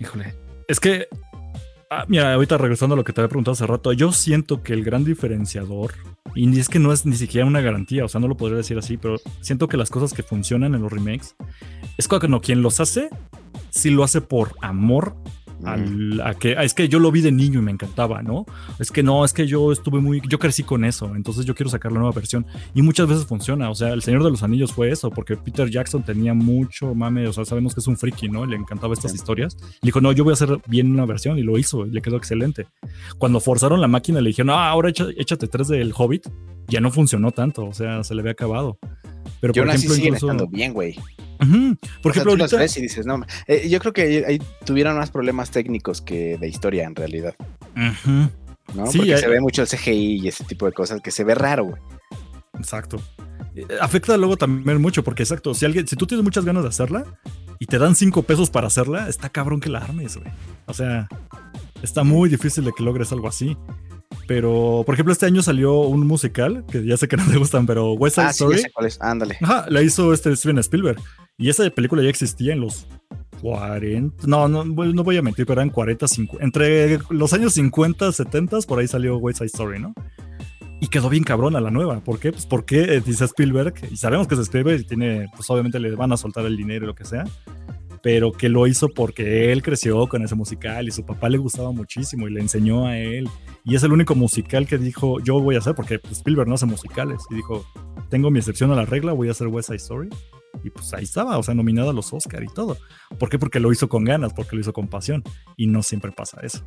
Híjole. Es que. ah, mira, ahorita regresando a lo que te había preguntado hace rato, yo siento que el gran diferenciador, y es que no es ni siquiera una garantía, o sea, no lo podría decir así, pero siento que las cosas que funcionan en los remakes es cuando quien los hace, sí lo hace por amor al- a que ah, es que yo lo vi de niño y me encantaba, ¿no? Es que no, es que yo estuve muy, yo crecí con eso, entonces yo quiero sacar la nueva versión y muchas veces funciona, o sea, el Señor de los Anillos fue eso, porque Peter Jackson tenía mucho mame, o sea, sabemos que es un friki, ¿no? Le encantaba estas Sí. historias. Y dijo, no, yo voy a hacer bien una versión y lo hizo y le quedó excelente. Cuando forzaron la máquina le dijeron, ah, ahora échate tres del Hobbit, ya no funcionó tanto, o sea, se le había acabado. Pero Yo por aún así ejemplo, siguen incluso, estando bien, güey. Ujú. por O sea, ejemplo, tú los ahorita, ves y dices, no, eh, yo creo que ahí, tuvieron más problemas técnicos que de historia en realidad, Ujú. ¿no? Sí, Porque hay- se ve mucho el CGI y ese tipo de cosas que se ve raro, güey. Exacto. Eh, Afecta luego también mucho, porque exacto, si alguien, si tú tienes muchas ganas de hacerla y te dan cinco pesos para hacerla, está cabrón que la armes, güey. O sea, está muy difícil de que logres algo así. Pero, por ejemplo, este año salió un musical, que ya sé que no te gustan, pero West Side Ah, sí, ya Story. sé cuál es. Ándale. Ajá, la hizo este Steven Spielberg. Y esa película ya existía en los 40. No, no, no voy a mentir, pero eran 40, 50. Entre los años 50, 70, por ahí salió West Side Story, ¿no? Y quedó bien cabrona la nueva. ¿Por qué? Pues porque eh, dice Spielberg, y sabemos que es Spielberg y tiene, pues obviamente le van a soltar el dinero y lo que sea, pero que lo hizo porque él creció con ese musical y su papá le gustaba muchísimo y le enseñó a él. Y es el único musical que dijo, yo voy a hacer, porque pues, Spielberg no hace musicales. Y dijo, tengo mi excepción a la regla, voy a hacer West Side Story. Y pues ahí estaba, o sea, nominada a los Oscar y todo. ¿Por qué? Porque lo hizo con ganas, porque lo hizo con pasión. Y no siempre pasa eso.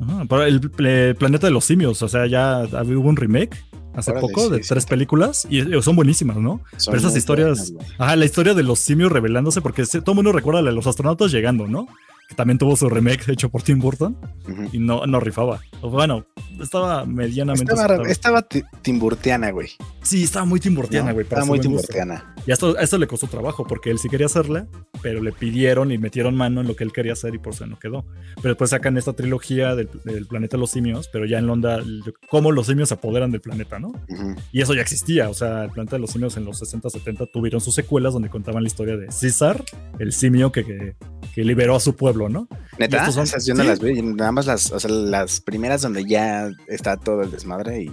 Ajá, pero el pl- Planeta de los Simios, o sea, ya hab- hubo un remake hace Órale, poco sí, de sí. tres películas y eh, son buenísimas, ¿no? Son Pero esas historias, buenas, ajá, la historia de los simios revelándose, porque todo el mundo recuerda de los astronautas llegando, ¿no? Que también tuvo su remake hecho por Tim Burton Ujú. y no, no rifaba. Bueno, estaba medianamente. Estaba, estaba ti- timburtiana, güey. Sí, estaba muy timburtiana, ¿no? güey. Estaba muy timburtiana. Y a esto, a esto le costó trabajo, porque él sí quería hacerla, pero le pidieron y metieron mano en lo que él quería hacer y por eso no quedó. Pero después sacan esta trilogía del, del planeta de los simios, pero ya en la onda, cómo los simios se apoderan del planeta, ¿no? Ujú. Y eso ya existía, o sea, el planeta de los simios en los 60, 70 tuvieron sus secuelas donde contaban la historia de César, el simio que, que, que liberó a su pueblo, ¿no? Neta, estos son- esas yo no sí. las vi. Nada más las, o sea, las primeras donde ya está todo el desmadre y,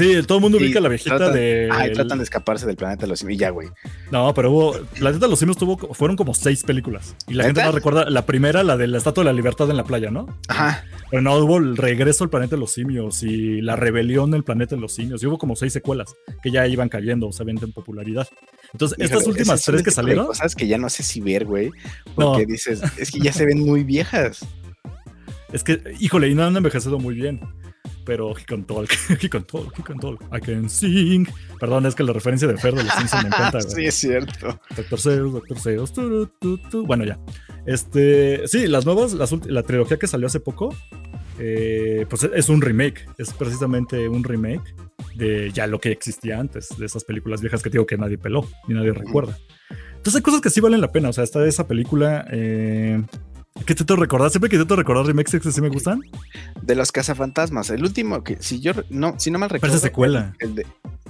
Sí, todo el mundo ubica la viejita tratan- de... ah, y tratan de escaparse del planeta de los simios. Ya, güey. No, pero hubo. Planeta de los Simios tuvo, fueron como seis películas. Y la gente no recuerda la primera, la de la Estatua de la Libertad en la playa, ¿no? Ajá. Pero no, hubo el regreso al planeta de los simios y la rebelión del planeta de los simios. Y hubo como seis secuelas que ya iban cayendo, o sea, en popularidad. Entonces, estas últimas tres que salieron. Cosas que ya no sé si ver, güey. No. Porque dices, es que ya se ven muy viejas. Es que, híjole, y no han envejecido muy bien. Pero he can talk, he can talk, he can talk, I can sing. Perdón, es que la referencia de Fer de los Simpsons me encanta. <laughs> sí, es cierto. Doctor Zeus, Doctor Zeus. tu, tu, tu. Bueno, ya. Este, sí, las nuevas, las la trilogía que salió hace poco, eh, pues es un remake. Es precisamente un remake de ya lo que existía antes, de esas películas viejas que digo que nadie peló ni nadie recuerda. Entonces hay cosas que sí valen la pena. O sea, está esa película. eh, ¿Qué te recordar? Siempre que intento recordar remakes que sí me gustan. De los cazafantasmas. El último que, si yo no, si no mal recuerdo. Pero es secuela. el de-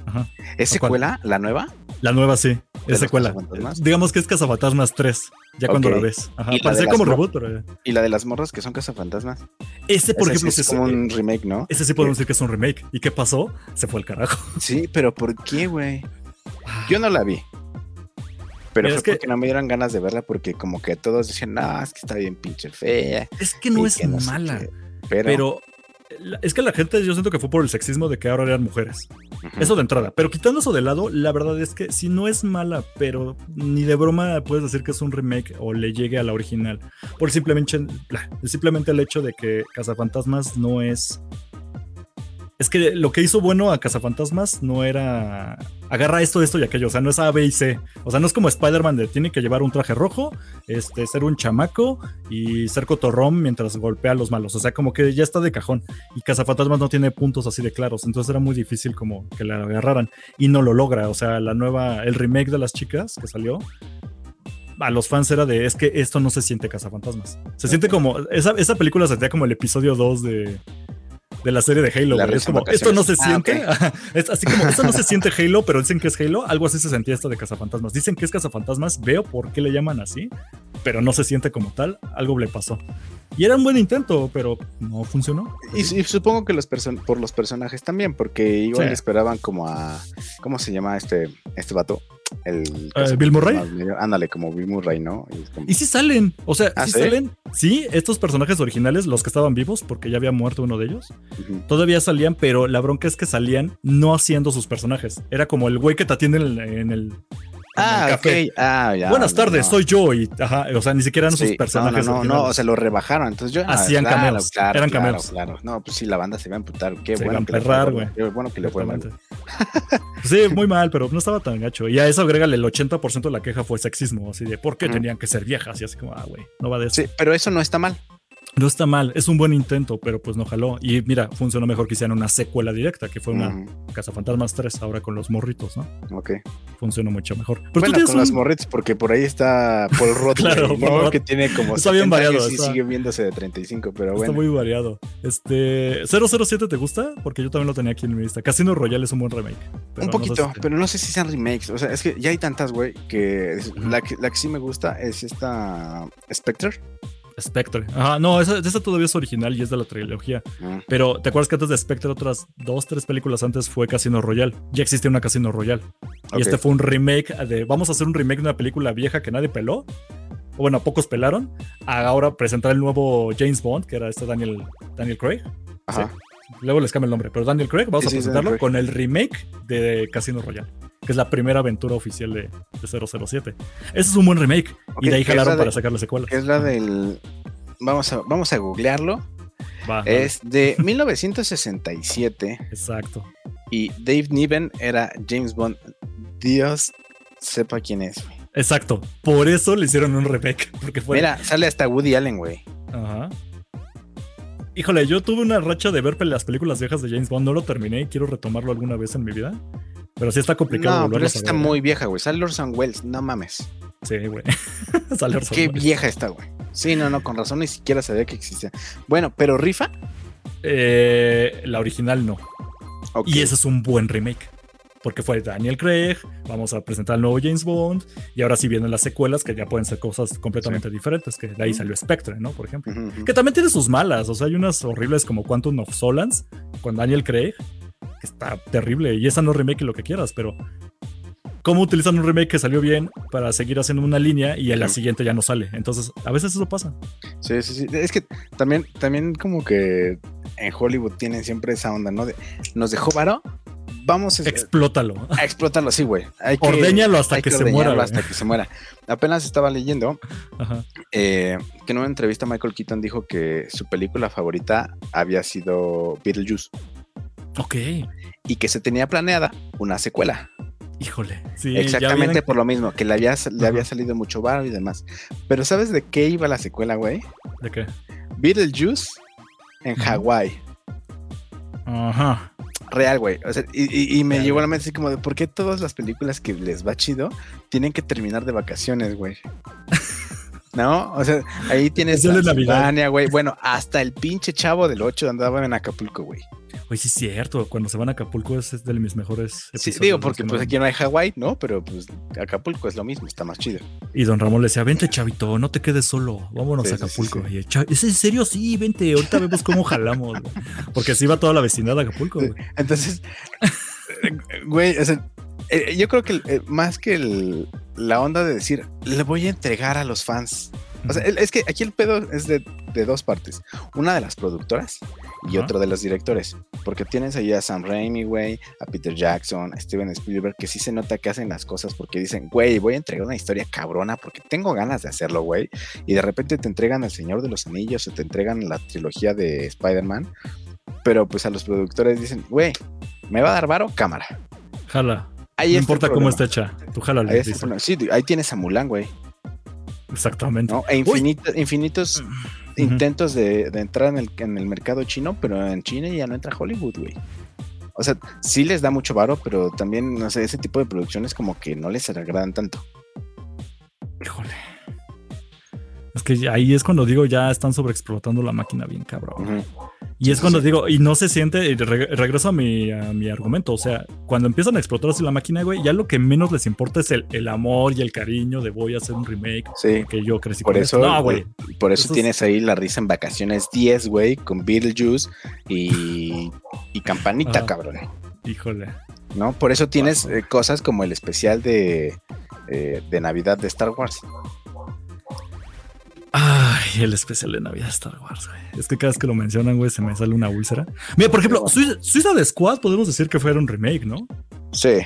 Ajá. ¿Es secuela? ¿La nueva? La nueva sí, ¿De es secuela. Digamos que es Cazafantasmas 3, ya cuando la ves. Ajá. ¿Y la de Parecía como mo- reboot, pero. Y la de las morras que son cazafantasmas. Ese, por Ese ejemplo, sí es es- como un remake, ¿no? ese sí podemos decir que es un remake. ¿Y qué pasó? Se fue al carajo. Sí, pero ¿por qué, güey? Yo no la vi. Pero Mira, fue es que- porque no me dieron ganas de verla porque como que todos decían, no, es que está bien pinche fea. Es que no es que no mala. qué". Pero, es que la gente, yo siento que fue por el sexismo de que ahora eran mujeres. Eso de entrada. Pero quitando eso de lado, la verdad es que si no es mala, pero ni de broma puedes decir que es un remake o le llegue a la original. Por simplemente, simplemente el hecho de que Cazafantasmas no es. Es que lo que hizo bueno a Cazafantasmas no era. Agarra esto, esto y aquello. O sea, no es A, B y C. O sea, no es como Spider-Man de tiene que llevar un traje rojo, este, ser un chamaco y ser cotorrón mientras golpea a los malos. O sea, como que ya está de cajón. Y Cazafantasmas no tiene puntos así de claros. Entonces era muy difícil como que la agarraran. Y no lo logra. O sea, la nueva, el remake de las chicas que salió. A los fans era de, es que esto no se siente Cazafantasmas. Se siente como, esa, esa película se sentía como el episodio 2 de, de la serie de Halo. La. Es como, esto no se. Ah, siente. <laughs> es así como, esto no se siente Halo, pero dicen que es Halo. Algo así se sentía esto de Cazafantasmas. Dicen que es Cazafantasmas, veo por qué le llaman así, pero no se siente como tal. Algo le pasó. Y era un buen intento, pero no funcionó. Y, y supongo que los por los personajes también, porque igual Sí. esperaban como a. ¿Cómo se llama este, este vato? El. Eh, ¿Bill Murray? Ándale, como Bill Murray, ¿no? Y como- Y sí salen, o sea, ¿Ah, sí, sí? salen. Sí, estos personajes originales, los que estaban vivos, porque ya había muerto uno de ellos, todavía salían, pero la bronca es que salían no haciendo sus personajes. Era como el güey que te atiende en el, en el- en el Ah, café. ok. Ah, ya. Buenas tardes, no. soy yo. Y, ajá, o sea, ni siquiera eran Sí, sus personajes. No, no, no, o sea, lo rebajaron. Entonces yo. ah, Hacían claro, cameos, Claro, eran claro, cameos. Claro, No, pues sí, la banda se va a emputar. Qué Se bueno. iba que fue güey. Qué bueno que le fue mal. <laughs> Sí, muy mal, pero no estaba tan gacho. Y a eso agrégale el 80% de la queja fue sexismo, así de por qué tenían que ser viejas. Y así como, ah, güey, no va de eso. Sí, pero eso no está mal. No está mal, es un buen intento, pero pues no jaló. Y mira, funcionó mejor que hicieran una secuela directa, que fue una Ujú, Cazafantasmas 3, ahora con los morritos, ¿no? Ok. Funcionó mucho mejor. Pero bueno, tú tienes con un- morritos, porque por ahí está Paul <laughs> Rudd, Claro, que tiene como Está bien 70 variado, años y está- sigue viéndose de 35, pero Está bueno. muy variado. Este, 007 te gusta? Porque yo también lo tenía aquí en mi lista. Casino Royale es un buen remake. Un no sé poquito, si- pero no sé si sean remakes. O sea, es que ya hay tantas, güey, que la, que la que sí me gusta es esta Spectre. Spectre. Ajá, no, esa, esa todavía es original y es de la trilogía. Mm, Pero ¿te acuerdas que antes de Spectre, otras dos, tres películas antes fue Casino Royale? Ya existía una Casino Royale. Y este fue un remake de. Vamos a hacer un remake de una película vieja que nadie peló. O bueno, pocos pelaron. Ahora presentar el nuevo James Bond, que era este Daniel, Daniel Craig. Ajá. Luego les cambio el nombre, pero Daniel Craig, vamos Sí, a presentarlo con el remake de Casino Royale, que es la primera aventura oficial de, de 007. Ese es un buen remake. Y de ahí la jalaron de- para sacarle secuelas. Que es la del. Vamos a, vamos a googlearlo. Va. Es de <laughs> 1967 Exacto. y Dave Niven era James Bond. Dios sepa quién es, güey. Exacto. Por eso le hicieron un remake. Porque fue. Mira, sale hasta Woody Allen, güey. Ajá. Híjole, yo tuve una racha de ver las películas viejas de James Bond. No lo terminé y quiero retomarlo alguna vez en mi vida. Pero sí está complicado. No, pero esta está ver, ¿eh? muy vieja, güey. Sale Orson Welles, no mames. Sí, güey. <laughs> Sale Orson Qué Welles. vieja está, güey. Sí, no, no, con razón ni siquiera sabía que existía. Bueno, pero rifa. Eh, la original no. Ok. Y ese es un buen remake. Porque fue Daniel Craig, vamos a presentar el nuevo James Bond, y ahora sí vienen las secuelas que ya pueden ser cosas completamente diferentes, que de ahí salió Spectre, ¿no? Por ejemplo. Que también tiene sus malas, o sea, hay unas horribles como Quantum of Solans con Daniel Craig, está terrible, y esa no remake lo que quieras, pero ¿cómo utilizan un remake que salió bien para seguir haciendo una línea y en la siguiente ya no sale? Entonces, a veces eso pasa. Sí, sí, sí. Es que también, también como que en Hollywood tienen siempre esa onda, ¿no? De, nos dejó varo, vamos a, Explótalo. <laughs> a explotarlo así, güey. Hay que- Ordeñalo hasta hay que, se muera. güey. Hasta que se muera. Apenas estaba leyendo Ajá. eh, que en una entrevista Michael Keaton dijo que su película favorita había sido Beetlejuice Ok. y que se tenía planeada una secuela. Híjole. Sí, Exactamente por lo mismo, que le había, le había salido mucho varo y demás. Pero ¿sabes de qué iba la secuela, güey? ¿De qué? Beetlejuice en Ujú. Hawái. Ajá. Real, güey. O sea, y, y- y me Real, llegó a la mente así como de por qué todas las películas que les va chido tienen que terminar de vacaciones, güey. <laughs> ¿No? O sea, ahí tienes. Transilvania, güey. Bueno, hasta el pinche chavo del 8 andaba en Acapulco, güey. Oye, sí es cierto, cuando se van a Acapulco es de mis mejores Sí, digo, porque Que pues aquí no hay Hawái, ¿no? Pero pues Acapulco es lo mismo, está más chido. Y don Ramón le decía, vente chavito, no te quedes solo, vámonos Sí, a sí, sí, Acapulco. sí. Y el "Cha- ¿es en serio? Sí, vente, ahorita vemos cómo jalamos. güey". Porque así va toda la vecindad de Acapulco. güey. Entonces, <laughs> güey, o sea, eh, yo creo que eh, más que el- la onda de decir, le voy a entregar a los fans. O sea, es que aquí el pedo es de, de dos partes. Una de las productoras y otro de los directores. Porque tienes ahí a Sam Raimi, güey, a Peter Jackson, a Steven Spielberg, que sí se nota que hacen las cosas porque dicen, güey, voy a entregar una historia cabrona porque tengo ganas de hacerlo, güey. Y de repente te entregan El Señor de los Anillos o te entregan la trilogía de Spider-Man. Pero pues a los productores dicen, güey, ¿me va a dar varo? Cámara. Jala. Ahí no importa cómo está hecha. Tú jala, Ahí, está. Sí, ahí tienes a Mulan, güey. Exactamente. ¿no? E infinito- infinitos intentos de, de entrar en el, en el mercado chino, pero en China ya no entra Hollywood, güey. O sea, sí les da mucho varo, pero también, no sé, ese tipo de producciones como que no les agradan tanto. Híjole. Es que ahí es cuando digo ya están sobreexplotando la máquina bien cabrón. Y es cuando sí. digo, y no se siente, y re- regreso a mi, a mi argumento, o sea, cuando empiezan a explotar así la máquina, güey, ya lo que menos les importa es el, el amor y el cariño de voy a hacer un remake, Sí, que yo crecí por con eso, esto. No, güey. por eso Eso es- tienes ahí la risa en vacaciones 10, güey, con Beetlejuice y, y Campanita, cabrón. Híjole. ¿No? Por eso tienes eh, cosas como el especial de, eh, de Navidad de Star Wars. Ay, el especial de Navidad de Star Wars, güey. Es que cada vez que lo mencionan, güey, se me sale una úlcera. Mira, por ejemplo, Suiza, Suiza de Squad podemos decir que fuera un remake, ¿no? Sí,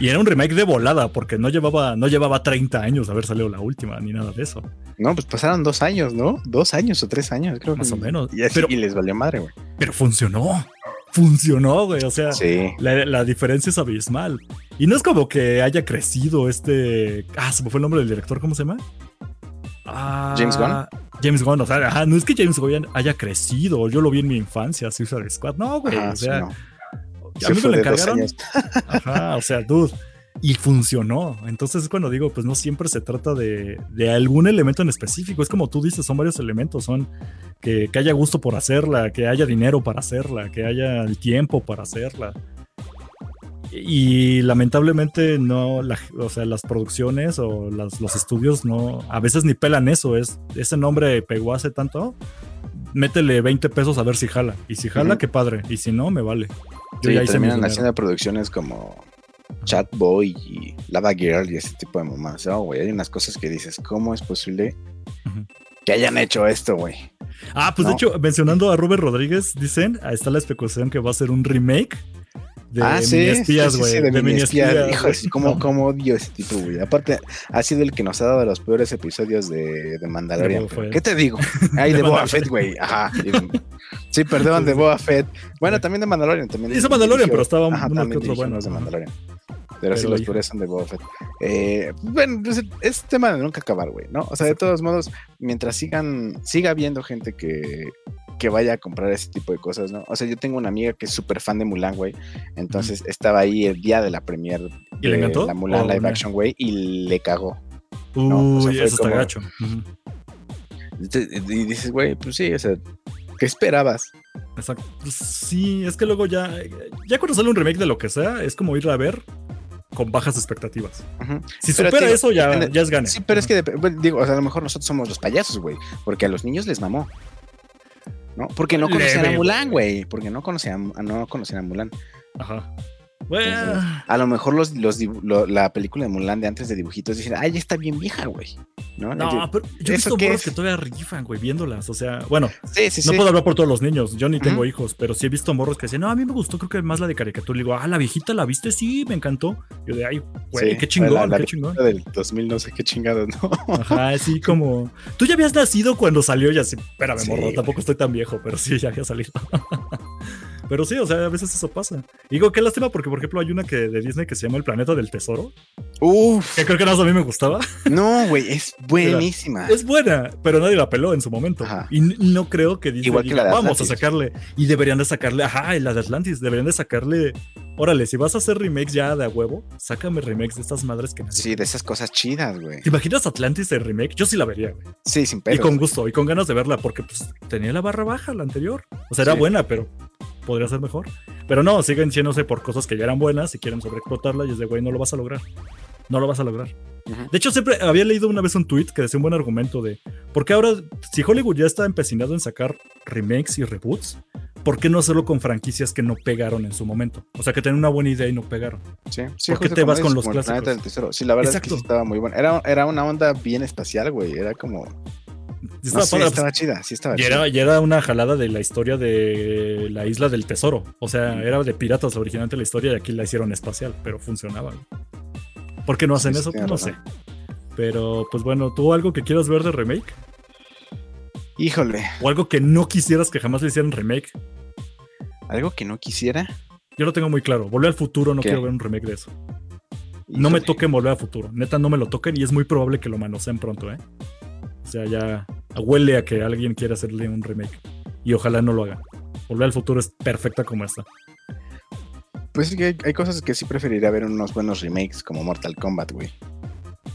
Y era un remake de volada, porque no llevaba, no llevaba 30 años de haber salido la última, ni nada de eso. no, pues pasaron dos años, ¿no? Dos años o tres años, creo. Más que- o menos. Y, así- Pero- y les valió madre, güey. Pero funcionó. Funcionó, güey. O sea, Sí. la, la diferencia es abismal. Y no es como que haya crecido este. Ah, se me fue el nombre del director, ¿cómo se llama? Ah, James Gunn. James Gunn, o sea, ajá, no es que James Gunn haya crecido. Yo lo vi en mi infancia, Suicide Squad. No, güey. Ajá, o sí, sea, no. a mí me lo encargaron. <laughs> Ajá, o sea, dude. Y funcionó. Entonces es cuando digo, pues no siempre se trata de, de algún elemento en específico. Es como tú dices, son varios elementos. Son que, que haya gusto por hacerla, que haya dinero para hacerla, que haya el tiempo para hacerla. Y lamentablemente no, la- o sea, las producciones o las- los estudios no, a veces ni pelan eso. Es, ese nombre pegó hace tanto, métele 20 pesos a ver si jala. Y si jala, qué padre. Y si no, me vale. Yo Sí, ya terminan haciendo producciones como Chatboy y Lava Girl y ese tipo de mamás. Güey, hay unas cosas que dices, ¿cómo es posible que hayan hecho esto, güey? Ah, pues de hecho, mencionando a Robert Rodríguez, dicen, ahí está la especulación que va a ser un remake de ah, sí, mini espías, sí, sí, güey. sí, de, mini mini espías. espías, Hijo, güey. sí, cómo, No, cómo odio ese tipo, güey. Aparte, ha sido el que nos ha dado los peores episodios de, de Mandalorian. De. ¿Qué te digo? Ay, De de, Boba. Fett, güey. Ajá. Sí, perdón, de Boba Fett. Bueno, también de Mandalorian. También Hizo Mandalorian, dirigió- pero estaba Ajá, uno que otro bueno. de Mandalorian. Pero sí, los peores son de Boba Fett. Eh, bueno, pues, es tema de nunca acabar, güey, ¿no? O sea, de todos modos, mientras sigan, siga habiendo gente que, que vaya a comprar ese tipo de cosas, ¿no? O sea, yo tengo una amiga que es súper fan de Mulan, güey. Entonces estaba ahí el día de la premier ¿Y le de encantó? la Mulan ¿O live action, güey, y le cagó. Uy, No, o sea, eso está gacho. Y y dices, güey, pues sí, o sea, ¿qué esperabas? Exacto. Pues sí, es que luego ya, ya cuando sale un remake de lo que sea, es como ir a ver con bajas expectativas. Si Pero, supera eso, ya, ya es gane. Sí, pero es que, bueno, digo, o sea, a lo mejor nosotros somos los payasos, güey, porque a los niños les mamó. ¿No? Porque no conocían Leve, a Mulan, güey. Porque no conocían, no conocían a Mulan. Ajá. Bueno, Entonces, A lo mejor los, los lo- la película de Mulan de antes de dibujitos dicen, ay, ya está bien vieja, güey. ¿No? no, pero yo he ¿eso visto morros que todavía rifan, güey, viéndolas. O sea, bueno, sí, sí, no sí. puedo hablar por todos los niños. Yo ni tengo hijos, pero sí he visto morros que dicen, no, a mí me gustó, creo que más la de caricatura. Le digo, ah, la viejita la viste, sí, me encantó. Yo de, ay, güey, qué chingón, la- la qué chingón. del 2000, no sé qué chingados, ¿no? Ajá, así como. Tú ya habías nacido cuando salió y así. Espérame, morro, tampoco estoy tan viejo, pero sí, ya había salido. <laughs> pero sí, o sea, a veces eso pasa. Y digo, qué lástima, porque por ejemplo hay una que de Disney que se llama El Planeta del Tesoro, Uf, que creo que nada más a mí me gustaba. no, güey, es <laughs> buenísima. Es buena, pero nadie la peló en su momento. Ajá. Y no creo que Disney Igual que diga, la de vamos a Atlantis". sacarle. Y deberían de sacarle, ajá, y la de Atlantis, deberían de sacarle órale, si vas a hacer remakes ya de a huevo, sácame remakes de estas madres que nadie Sí, de esas cosas chidas, güey. ¿Te imaginas Atlantis de remake? Yo sí la vería, güey. Sí, sin Y pedos. con gusto, y con ganas de verla, porque pues tenía la barra baja la anterior. O sea, era Sí. buena, pero podría ser mejor. Pero no, siguen yéndose por cosas que ya eran buenas y quieren sobreexplotarla y es de, güey, no lo vas a lograr. No lo vas a lograr. De hecho, siempre había leído una vez un tweet que decía un buen argumento de, ¿por qué ahora, si Hollywood ya está empecinado en sacar remakes y reboots, ¿por qué no hacerlo con franquicias que no pegaron en su momento? O sea, que tenían una buena idea y no pegaron. Sí, sí, ¿Por qué te vas con los clásicos? Sí, la verdad es Exacto. que sí estaba muy buena. Era, era una onda bien especial, güey. Era como. No estaba chida, sí estaba Y chida. era, y era una jalada de la historia de la isla del tesoro. O sea, era de piratas originalmente la historia y aquí la hicieron espacial, pero funcionaba. ¿Por qué no hacen Sí, eso? Pues no sé. Pero, pues bueno, ¿tú algo que quieras ver de remake? Híjole, ¿O algo que no quisieras que jamás le hicieran remake? algo que no quisiera. Yo lo tengo muy claro. Volver al futuro, no ¿Qué? quiero ver un remake de eso. No me toquen Volver al futuro. Neta, no me lo toquen y es muy probable que lo manoseen pronto, ¿eh? O sea, ya huele a que alguien quiere hacerle un remake. Y ojalá no lo haga. Volver al futuro es perfecta como está. Pues sí hay, hay cosas que sí preferiría ver unos buenos remakes como Mortal Kombat, güey.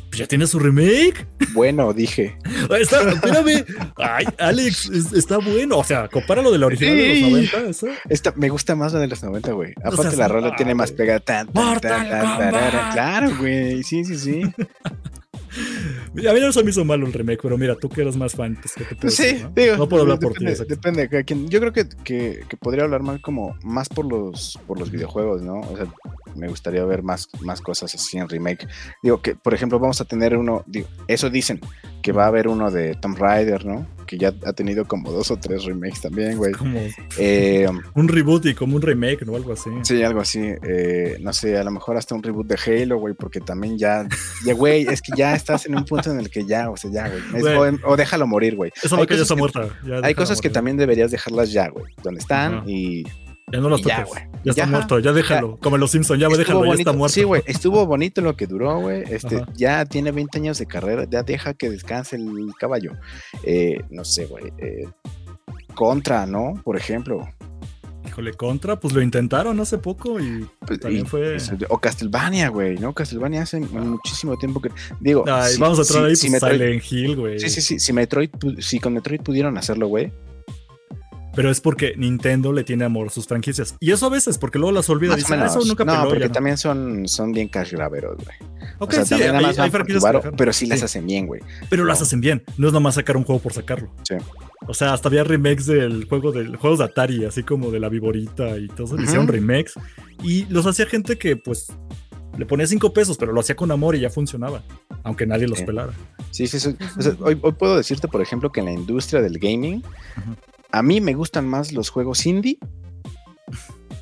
Pues ya tiene su remake. Bueno, dije. <laughs> Está, espérame. Ay, Alex, es- está bueno. O sea, compáralo de la original de Sí. los 90. Eso. Esta, me gusta más la de los 90, güey. Aparte la rola tiene más pegada. Claro, güey. Sí, sí, sí. <laughs> A mí no se me hizo malo el remake, pero mira, tú que eres más fan, pues, ¿qué te puedo sí, decir, no? digo. No puedo hablar por ti. depende, exacto. depende de cada quien. Yo creo que, que, que podría hablar más como más por los por los videojuegos, ¿no? O sea, me gustaría ver más, más cosas así en remake. Digo que, por ejemplo, vamos a tener uno, digo, eso dicen, que va a haber uno de Tomb Raider, ¿no? Que ya ha tenido como dos o tres remakes también, güey. Como Eh, un reboot y como un remake, ¿no? Algo así. sí, algo así. eh, no sé, a lo mejor hasta un reboot de Halo, güey, porque también ya, ya, güey, es que ya estás en un punto en el que ya, o sea, ya, güey. es- Güey. o, o déjalo morir, güey. Esa Hay vaca ya está que- muerta. Hay cosas que también deberías dejarlas ya, güey, donde están y Ya no ya, toques. güey. Ya está Ya. muerto, ya déjalo. Como en los Simpsons, ya Estuvo déjalo, ya está muerto. Sí, güey, estuvo bonito lo que duró, güey. Este, Ajá. ya tiene 20 años de carrera, ya deja que descanse el caballo. Eh, no sé, güey. eh, contra, ¿no? Por ejemplo. Híjole, contra, pues lo intentaron hace poco y Pues, También y- fue- O Castlevania, güey, ¿no? Castlevania hace muchísimo tiempo que. Digo. Ay, si- vamos a entrar si- ahí, si pues, Metroid- Silent Hill, güey. Sí, sí, sí. Si, Metroid, si con Metroid pudieron hacerlo, güey. Pero es porque Nintendo le tiene amor a sus franquicias. Y eso a veces, porque luego las olvida. Más o Dice, ah, eso nunca no, peló, porque ya no". también son, son bien cash graveros, güey. Ok, o sea, sí, también hay, hay franquicias varo, pero sí las Sí. hacen bien, güey. Pero las hacen bien. No es nomás sacar un juego por sacarlo. Sí. O sea, hasta había remakes del juego del juegos de Atari, así como de la Viborita y todo eso. Hicieron remakes. Y los hacía gente que, pues, le ponía cinco pesos, pero lo hacía con amor y ya funcionaba. Aunque nadie los Sí. pelara. Sí, sí, sí. O sea, hoy, hoy puedo decirte, por ejemplo, que en la industria del gaming. A mí me gustan más los juegos indie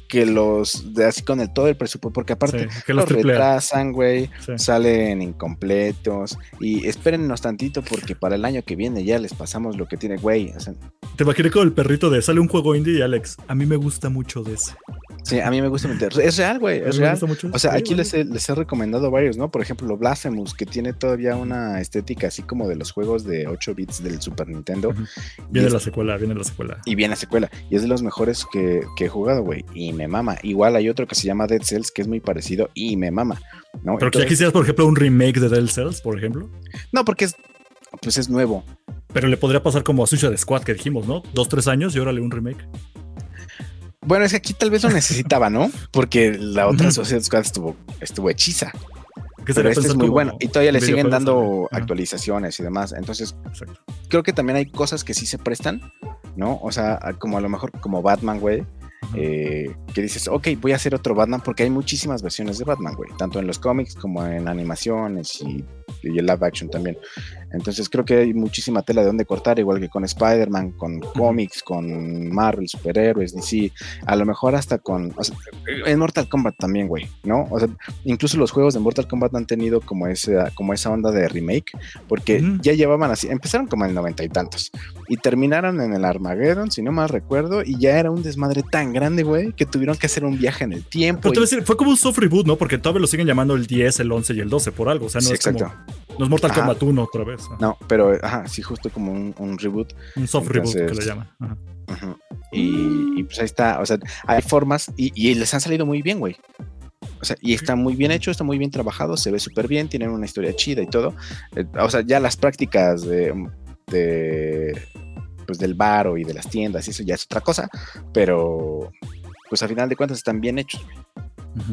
que los de así con el todo el presupuesto, porque aparte Sí, que los los retrasan, güey, Sí. salen incompletos y espérennos tantito porque para el año que viene ya les pasamos lo que tiene, güey. o sea, Te imaginé con el perrito de sale un juego indie y Alex. A mí me gusta mucho de ese. Sí, a mí me gusta meter. Es real, güey, es real. mucho O sea, aquí les he, les he recomendado varios, ¿no? Por ejemplo, Blasphemous, que tiene todavía una estética así como de los juegos de 8 bits del Super Nintendo. Viene es- la secuela, viene la secuela. Y viene la secuela. Y es de los mejores que, que he jugado, güey. Y me mama. Igual hay otro que se llama Dead Cells, que es muy parecido y me mama. ¿no? Pero que ya quisieras, por ejemplo, un remake de Dead Cells, por ejemplo. no, porque es, pues es nuevo. Pero le podría pasar como a Suicide Squad que dijimos, ¿no? Dos, tres años y órale un remake. Bueno, es que aquí tal vez lo necesitaba, ¿no? Porque la otra. Suicide Squad estuvo, estuvo hechiza. Que Pero este es muy bueno. Y todavía le siguen dando también. Ajá, actualizaciones y demás. Entonces, exacto. creo que también hay cosas que sí se prestan, ¿no? O sea, como a lo mejor como Batman, güey. Eh, que dices, ok, voy a hacer otro Batman porque hay muchísimas versiones de Batman, güey, tanto en los cómics como en animaciones y, y el live action también. Entonces creo que hay muchísima tela de dónde cortar, igual que con Spider-Man, con cómics, con Marvel, superhéroes, DC, a lo mejor hasta con... o sea, en Mortal Kombat también, güey, ¿no? O sea, incluso los juegos de Mortal Kombat han tenido como esa, como esa onda de remake, porque ya llevaban así, empezaron como en el noventa y tantos, y terminaron en el Armageddon, si no mal recuerdo, y ya era un desmadre tan grande, güey, que tuvieron que hacer un viaje en el tiempo. Pero te voy a decir, fue como un soft reboot, ¿no? Porque todavía lo siguen llamando el 10, el 11 y el 12 por algo. O sea, no Sí, es como- exacto. No es Mortal Ajá. Kombat 1 otra vez. ajá. No, pero ajá, sí, justo como un, un reboot. Un soft reboot que le llaman. Ajá. Y, y, pues ahí está, o sea, hay formas y, y les han salido muy bien, güey. O sea, y está muy bien hecho, está muy bien trabajado, se ve súper bien, tienen una historia chida y todo. Eh, o sea, ya las prácticas de, de, pues del baro y de las tiendas y eso ya es otra cosa, pero pues al final de cuentas están bien hechos, güey,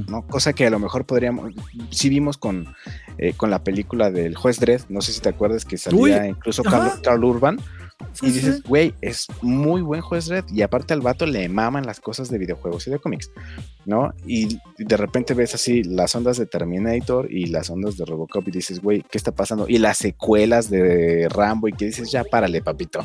¿no? Cosa que a lo mejor podríamos, si vimos con, eh, con la película del juez Dredd, no sé si te acuerdas que salía Uy, incluso. Carl, Carl Urban, Sí, y dices, güey, es muy buen juez Red. Y aparte al vato le maman las cosas de videojuegos y de cómics, ¿no? Y de repente ves así las ondas de Terminator y las ondas de Robocop y dices, güey, ¿qué está pasando? Y las secuelas de Rambo y que dices, ya párale, papito.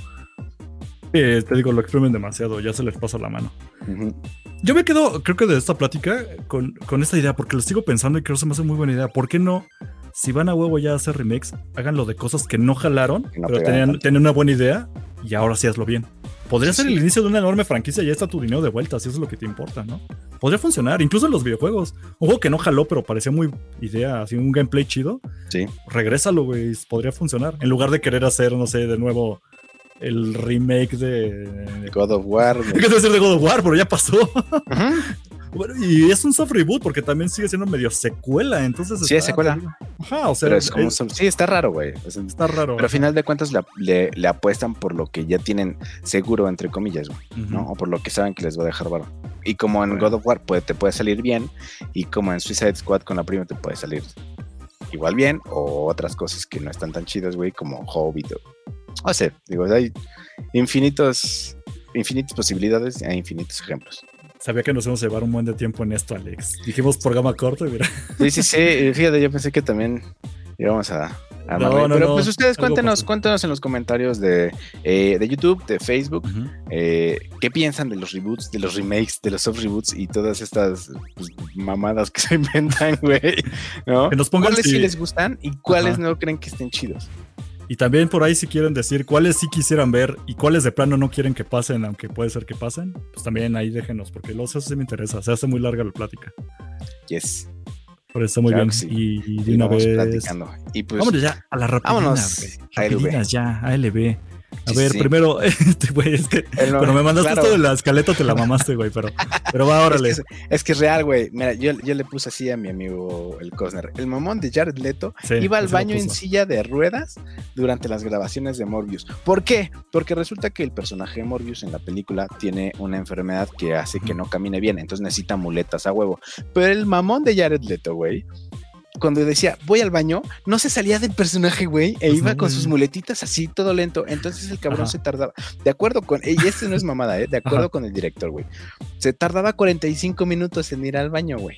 Sí, te digo, lo exprimen demasiado, ya se les pasa la mano. Ujú. Yo me quedo, creo que de esta plática, con, con esta idea, porque lo sigo pensando y creo que se me hace muy buena idea. ¿Por qué no, si van a huevo ya a hacer remakes, háganlo de cosas que no jalaron, no pero tenían, tenían una buena idea y ahora sí hazlo bien? Podría Sí, ser sí. el inicio de una enorme franquicia y ya está tu dinero de vuelta, si eso es lo que te importa, ¿no? Podría funcionar, incluso en los videojuegos. Un juego que no jaló, pero parecía muy idea, así un gameplay chido. Sí. Regrésalo, güey, podría funcionar. En lugar de querer hacer, no sé, de nuevo el remake de. God of War. ¿Qué te decir de God of War? Pero ya pasó. Bueno, y es un soft reboot porque también sigue siendo medio secuela, entonces. Sí, es secuela. Ajá, o sea, Pero es como, es- son- sí, está raro, güey. Está raro. pero al final de cuentas la- le, le apuestan por lo que ya tienen seguro, entre comillas, güey. ¿no? O por lo que saben que les va a dejar varo. Y como en Bueno. God of War puede, te puede salir bien, y como en Suicide Squad con la prima te puede salir igual bien, o otras cosas que no están tan chidas, güey, como Hobbit. O sea, digo, hay infinitos, infinitas posibilidades e infinitos ejemplos. Sabía que nos íbamos a llevar un buen de tiempo en esto, Alex. Dijimos programa corto y mira. Sí, sí, sí, fíjate, yo pensé que también íbamos a... a No, no, Pero no, pues ustedes cuéntenos, cuéntenos en los comentarios de, eh, de YouTube, de Facebook, eh, qué piensan de los reboots, de los remakes, de los soft reboots y todas estas pues, mamadas que se inventan, <laughs> güey. ¿no? Que nos pongan ¿Cuáles si- sí les gustan y cuáles no creen que estén chidos? Y también por ahí si quieren decir cuáles sí quisieran ver y cuáles de plano no quieren que pasen, aunque puede ser que pasen, pues también ahí déjenos, porque los eso sí me interesa. Se hace muy larga la plática. Yes. Pero está muy Claro bien. sí. Y, y de Y una vamos vez. platicando. Y pues, Vámonos ya a la rapidinas, Vámonos. Rapidinas ya, a LB. A Sí, ver, sí. primero, <laughs> este, güey, es que el- cuando me mandaste claro. esto de la escaleta te la mamaste, güey, pero, pero va, órale. <laughs> Es que, es, es que es real, güey. Mira, yo, yo le puse así a mi amigo el Cosner. El mamón de Jared Leto Sí, iba al baño en silla de ruedas durante las grabaciones de Morbius. ¿Por qué? Porque resulta que el personaje de Morbius en la película tiene una enfermedad que hace que no camine bien, entonces necesita muletas a huevo. Pero el mamón de Jared Leto, güey, cuando decía voy al baño, no se salía del personaje, güey, e iba con sus muletitas así, todo lento. Entonces el cabrón Ajá. se tardaba, de acuerdo con, y este no es mamada, ¿eh? de acuerdo Ajá. con el director, güey, se tardaba 45 minutos en ir al baño, güey.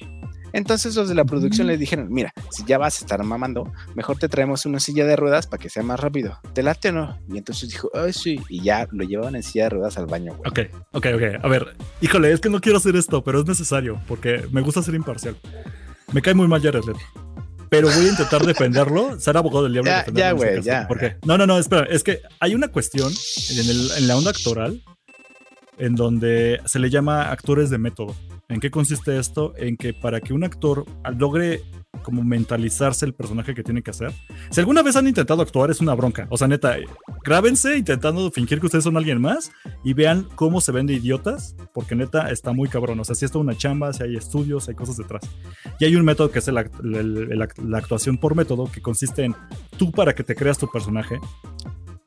Entonces los de la producción le dijeron, mira, si ya vas a estar mamando, mejor te traemos una silla de ruedas para que sea más rápido. ¿Te late o no? Y entonces dijo, ay, sí. Y ya lo llevaban en silla de ruedas al baño, güey. Ok, ok, ok. A ver, híjole, es que no quiero hacer esto, pero es necesario porque me gusta ser imparcial. Me cae muy mal Jared Leto. Pero voy a intentar defenderlo, ser abogado del diablo. Ya, ya, güey, ya. ¿Por qué? No, no, no, espera. Es que hay una cuestión en, el- en la onda actoral en donde se le llama actores de método. ¿En qué consiste esto? En que para que un actor logre como mentalizarse el personaje que tiene que hacer. Si alguna vez han intentado actuar es una bronca. O sea, neta, eh, grábense intentando fingir que ustedes son alguien más y vean cómo se ven de idiotas, porque neta está muy cabrón. O sea, si esto es una chamba, si hay estudios, hay cosas detrás. Y hay un método que es el la actuación por método, que consiste en tú para que te creas tu personaje,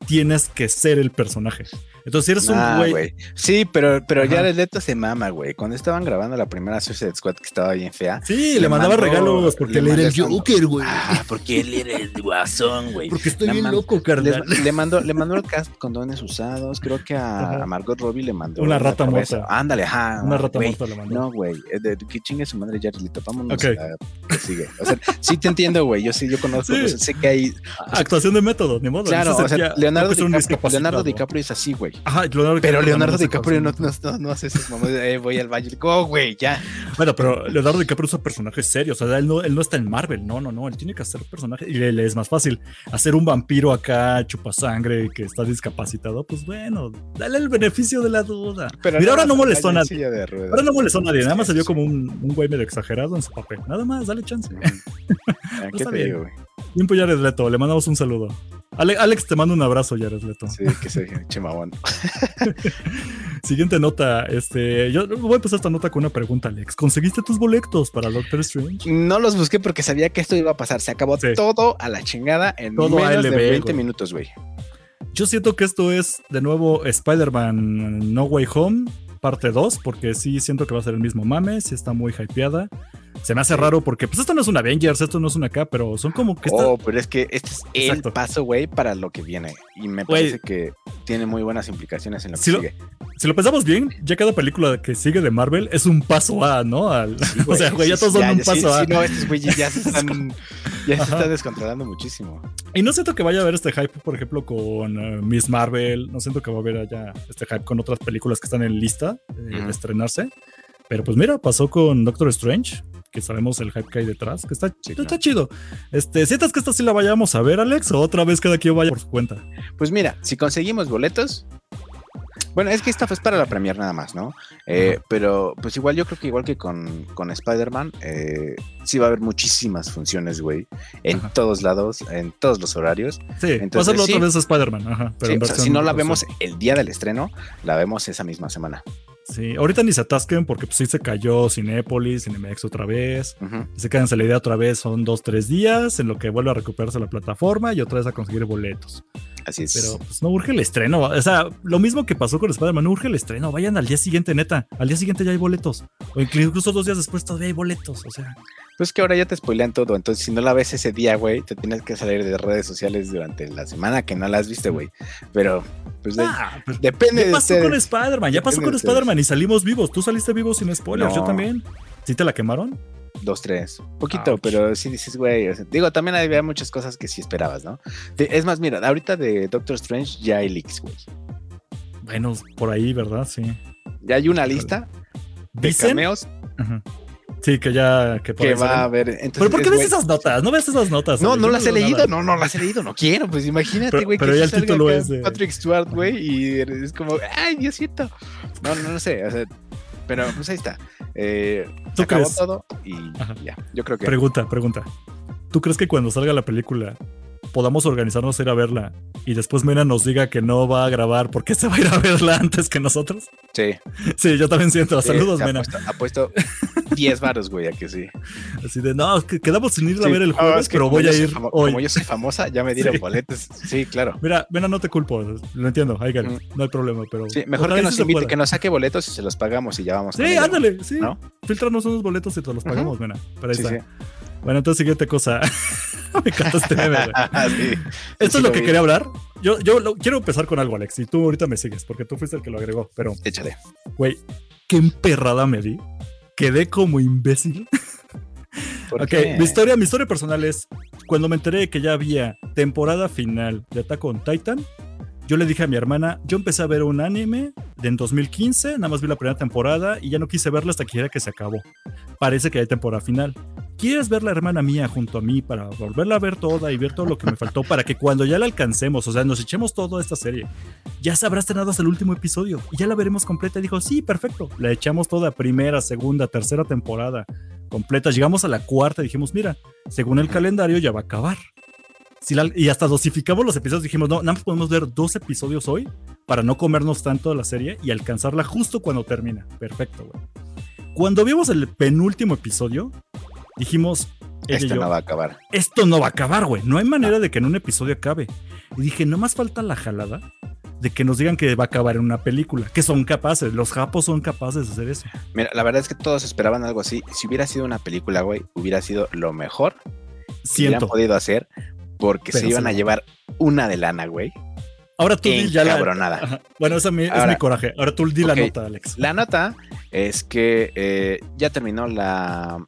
tienes que ser el personaje. Entonces, si eres Ah, un güey... güey. Sí, pero, pero Ajá. Jared Leto se mama, güey. Cuando estaban grabando la primera Suicide Squad que estaba bien fea. Sí, le, Le mandaba mandó- regalos porque le él era el Joker, güey. Ah, porque él era el guasón, güey. Porque estoy Le bien loco, Le, carnal. le mandó, le mandó el cast condones usados. Creo que a, Margot Robbie le mandó Una rata muerta. Ándale, ajá. Una rata muerta le mandó. No, güey. eh, Que chingue su madre Jared Leto. Vámonos Ok. a que sigue. O sea, sí te entiendo, güey. Yo sí, yo conozco. Sí. o sea, sé que hay. Actuación de método, ni modo. Claro, o sea, sería- Leonardo, es DiCaprio, discapacitado. Leonardo DiCaprio es así, güey. Ajá, Leonardo Pero Leonardo DiCaprio no, hace no, no, no hace esas de, eh, voy al baño. Oh, güey, ya. Bueno, pero Leonardo DiCaprio usa personajes serios. O sea, él no, él no está en Marvel. No, no, no. Él tiene que hacer personajes. Y le, le es más fácil hacer un vampiro acá, chupasangre, que está discapacitado. Pues bueno, dale el beneficio de la duda. Pero Mira, ahora no molestó a nadie. Ahora no molestó a nadie. Nada más se vio Sí. como un, un güey medio exagerado en su papel. Nada más, dale chance. Ah, <laughs> ¿Qué te digo, güey? Tiempo Jared Leto, le mandamos un saludo. Ale- Alex, te mando un abrazo, Jared Leto. Sí, que se chimabón. <laughs> Siguiente nota, este, yo voy a empezar esta nota con una pregunta, Alex. ¿Conseguiste tus boletos para Doctor Strange? No los busqué porque sabía que esto iba a pasar. Se acabó Sí. todo a la chingada en Todo menos ALB, de 20 güey. minutos, güey. Yo siento que esto es de nuevo Spider-Man No Way Home, parte 2, porque sí siento que va a ser el mismo mame, sí está muy hypeada. Se me hace Sí. raro porque, pues esto no es un Avengers, esto no es una K, pero son como que está- Oh, pero es que este es Exacto. el paso, güey, para lo que viene. Y me parece que tiene muy buenas implicaciones en lo que lo- sigue. Si lo pensamos bien, ya cada película que sigue de Marvel es un paso A, ¿no? Al- <laughs> o sea, güey, ya todos sí, son un paso A. no, estos güeyes ya se <laughs> están, ya se Ajá. están descontrolando muchísimo. Y no siento que vaya a haber este hype, por ejemplo, con eh, Miss Marvel. No siento que va a haber allá este hype con otras películas que están en lista eh, de estrenarse. Pero pues mira, pasó con Doctor Strange, que sabemos el hype que hay detrás, que está, Sí, está claro. chido. Este, ¿Sientas que esta sí la vayamos a ver, Alex? ¿O otra vez cada quien vaya por su cuenta? Pues mira, si conseguimos boletos. Bueno, es que esta fue para la premier nada más, ¿no? Eh, pero pues igual yo creo que igual que con, con Spider-Man, eh, sí va a haber muchísimas funciones, güey. En Ajá. todos lados, en todos los horarios. Sí, Entonces, otra sí. vez a Spider-Man. Ajá, pero Sí, en o sea, versión si no la versión- vemos el día del estreno, la vemos esa misma semana. Sí, ahorita ni se atasquen porque pues sí se cayó Cinépolis, Cinemex otra vez. Ujú. Se quedan la idea otra vez, son dos, tres días en lo que vuelve a recuperarse la plataforma y otra vez a conseguir boletos. Así es. Pero pues no urge el estreno. O sea, lo mismo que pasó con Spider-Man, no urge el estreno. Vayan al día siguiente, neta. Al día siguiente ya hay boletos. O incluso dos días después todavía hay boletos. O sea, Pues que ahora ya te spoilean todo. Entonces, si no la ves ese día, güey, te tienes que salir de redes sociales durante la semana que no las viste, güey. Pero, pues de- ah, pues, depende ya de pasó ustedes. con Spider-Man. Ya pasó con de Spider-Man y salimos vivos. Tú saliste vivo sin spoilers. Yo también. ¿Sí te la quemaron? Dos, tres. Poquito, Ouch. pero sí dices, güey. o sea, digo, también había muchas cosas que sí esperabas, ¿no? De- es más, mira, ahorita de Doctor Strange ya hay leaks, güey. Bueno, por ahí, ¿verdad? Sí. Ya hay una lista de Dicen. cameos Ajá. Sí, que ya. Que, que va a haber. Entonces, ¿Pero por qué es, ves esas notas? No ves esas notas. No, no las he leído, nada. no, no las he leído, no quiero, pues imagínate, Pero- güey, pero que ya sí el título es de- Patrick Stewart, güey, y es como, ay, Diosito. No, no, no sé, o sea, pero pues ahí está. Eh, ¿Tú se acabó crees? todo y Ajá. ya, yo creo que Pregunta, pregunta. ¿Tú crees que cuando salga la película podamos organizarnos a ir a verla y después Mena nos diga que no va a grabar porque se va a ir a verla <laughs> antes que nosotros? sí. Sí, yo también siento. Saludos, Eh, Mena. apuesto, apuesto 10 varos, güey, a que sí. Así de, no, que quedamos sin ir a Sí. ver el No, jueves, es que pero voy a ir hoy. Como yo soy famosa, ya me dieron Sí. boletos. Sí, claro. Mira, Mena, no te culpo, lo entiendo, I get it, Mm. no hay problema, pero... Sí, mejor que nos sí invite, que nos saque boletos y se los pagamos y ya vamos. Sí, ándale, sí. ¿no? Filtranos unos boletos y te los pagamos, Mena. Ahí Sí, está. sí. Bueno, entonces siguiente cosa. <laughs> Me encanta este meme. <laughs> Sí. Esto Sí es lo lo que vi. quería hablar. Yo, yo lo- quiero empezar con algo, Alex, y tú ahorita me sigues, porque tú fuiste el que lo agregó, pero, Échale. güey, qué emperrada me di. Quedé como imbécil. ¿Por Ok, qué? mi historia, mi historia personal es cuando me enteré que ya había temporada final de Attack on Titan. Yo le dije a mi hermana, yo empecé a ver un anime de en 2015, nada más vi la primera temporada y ya no quise verla hasta que era que se acabó. Parece que hay temporada final. ¿Quieres ver la hermana mía junto a mí para volverla a ver toda y ver todo lo que me faltó para que cuando ya la alcancemos, o sea, nos echemos toda esta serie, ya se habrá estrenado hasta el último episodio y ya la veremos completa? Dijo, sí, perfecto. La echamos toda primera, segunda, tercera temporada completa. Llegamos a la cuarta y dijimos, mira, según el calendario ya va a acabar. Si la- y hasta dosificamos los episodios, dijimos, no, nada más podemos ver dos episodios hoy para no comernos tanto de la serie y alcanzarla justo cuando termina. Perfecto, güey. Cuando vimos el penúltimo episodio, dijimos, Este yo, no va a acabar. esto no va a acabar, güey. No hay manera de que en un episodio acabe. Y dije, no más falta la jalada de que nos digan que va a acabar en una película, que son capaces, los japos son capaces de hacer eso. Mira, la verdad es que todos esperaban algo así. Si hubiera sido una película, güey, hubiera sido lo mejor que hubieran Siento. podido hacer porque Pero se iban sí. a llevar una de lana, güey. Ahora tú di ya la. Ajá. Bueno, esa mi- es mi coraje. Ahora tú di la nota, Alex. La nota es que eh, ya terminó la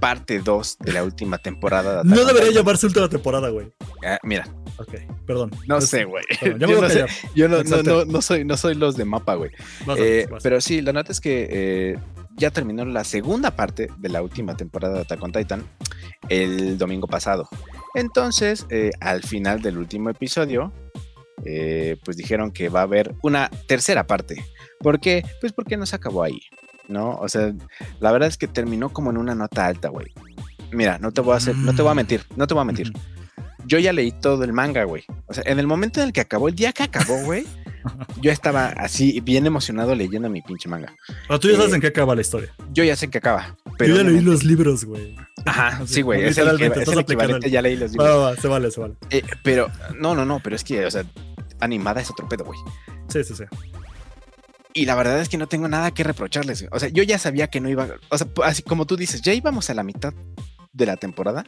parte 2 de la última temporada. de No debería Titan. llamarse última temporada, güey. Ah, mira, Ok, perdón. no sé, güey. Yo no sé, yo soy, no soy los de mapa, güey. Eh, pero sí, la nota es que eh, ya terminó la segunda parte de la última temporada de Attack on Titan el domingo pasado. Entonces, eh, al final del último episodio, eh, pues dijeron que va a haber una tercera parte. ¿Por qué? Pues porque no se acabó ahí, ¿no? O sea, la verdad es que terminó como en una nota alta, güey. mira, no te voy a hacer, no te voy a mentir, no te voy a mentir. Yo ya leí todo el manga, güey. O sea, en el momento en el que acabó, el día que acabó, güey, yo estaba así bien emocionado leyendo mi pinche manga. Pero tú ya sabes Eh, en qué acaba la historia. Yo ya sé que acaba. Pero Yo ya leí los libros, güey. Ajá, sí, güey. Es el, es el equivalente, ya leí los libros. va, va, se vale, se vale. Eh, pero, no, no, no, pero es que, o sea, animada es otro pedo, güey. Sí, sí, sí. Y la verdad es que no tengo nada que reprocharles. O sea, yo ya sabía que no iba. O sea, así como tú dices, ya íbamos a la mitad de la temporada.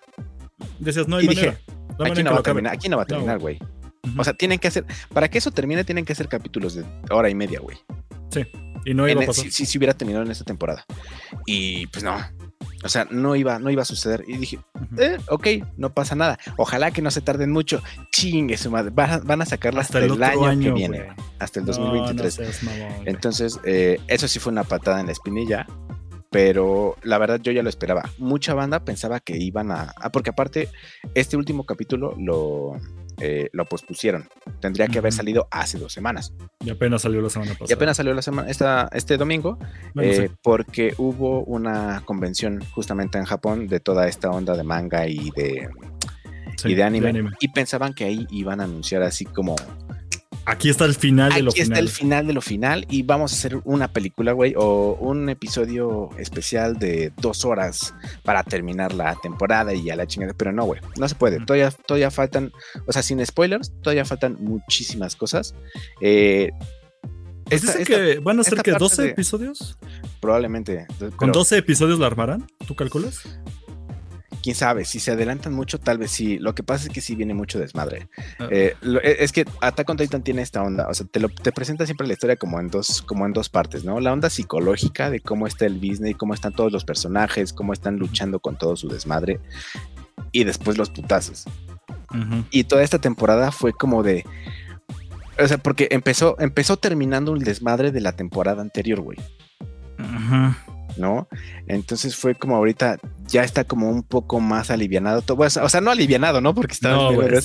Decías, no hay Y dije. No hay aquí manera no va a terminar, aquí no va a terminar, güey. O sea, tienen que hacer. Para que eso termine, tienen que hacer capítulos de hora y media, güey. Y no iba a pasar. si, si hubiera terminado en esta temporada. Y pues no. O sea, no iba, no iba a suceder. Y dije, eh, ok, no pasa nada. Ojalá que no se tarden mucho. Chingue su madre. Van, a- van a sacarla hasta, el, año, que viene, hasta el No, 2023. No, seas mamón, güey. Entonces, eh, eso sí fue una patada en la espinilla. Pero la verdad yo ya lo esperaba. Mucha banda pensaba que iban a... ah, porque aparte, este último capítulo lo, eh, lo pospusieron. Tendría que haber salido hace dos semanas. Y apenas salió la semana pasada. Y apenas salió la semana, esta, este domingo, Bueno, eh, sí. porque hubo una convención justamente en Japón de toda esta onda de manga y de, Sí, y de anime, Y pensaban que ahí iban a anunciar así como Aquí está el final de lo aquí está final. el final de lo final y vamos a hacer una película, güey, o un episodio especial de dos horas para terminar la temporada y a la chingada. Pero no, güey, no se puede. Todavía, todavía faltan, o sea, sin spoilers, todavía faltan muchísimas cosas. Eh, Pues esta- dicen esta- que van a ser que parte 12 de- episodios. probablemente. ¿Con pero 12 episodios la armarán? ¿Tú calculas? Quién sabe, si se adelantan mucho, tal vez sí. Lo que pasa es que sí viene mucho desmadre. Ah. Eh, lo- eh, es que Attack on Titan tiene esta onda, o sea, te, lo, te presenta siempre la historia como en dos, como en dos partes, ¿no? La onda psicológica de cómo está el business, cómo están todos los personajes, cómo están luchando con todo su desmadre, y después los putazos. Ujú. Y toda esta temporada fue como de, o sea, porque empezó, empezó terminando el desmadre de la temporada anterior, güey. Ujú. ¿No? Entonces fue como ahorita ya está como un poco más alivianado todo, o sea, no alivianado, ¿no? Porque estaba No, <laughs> pero,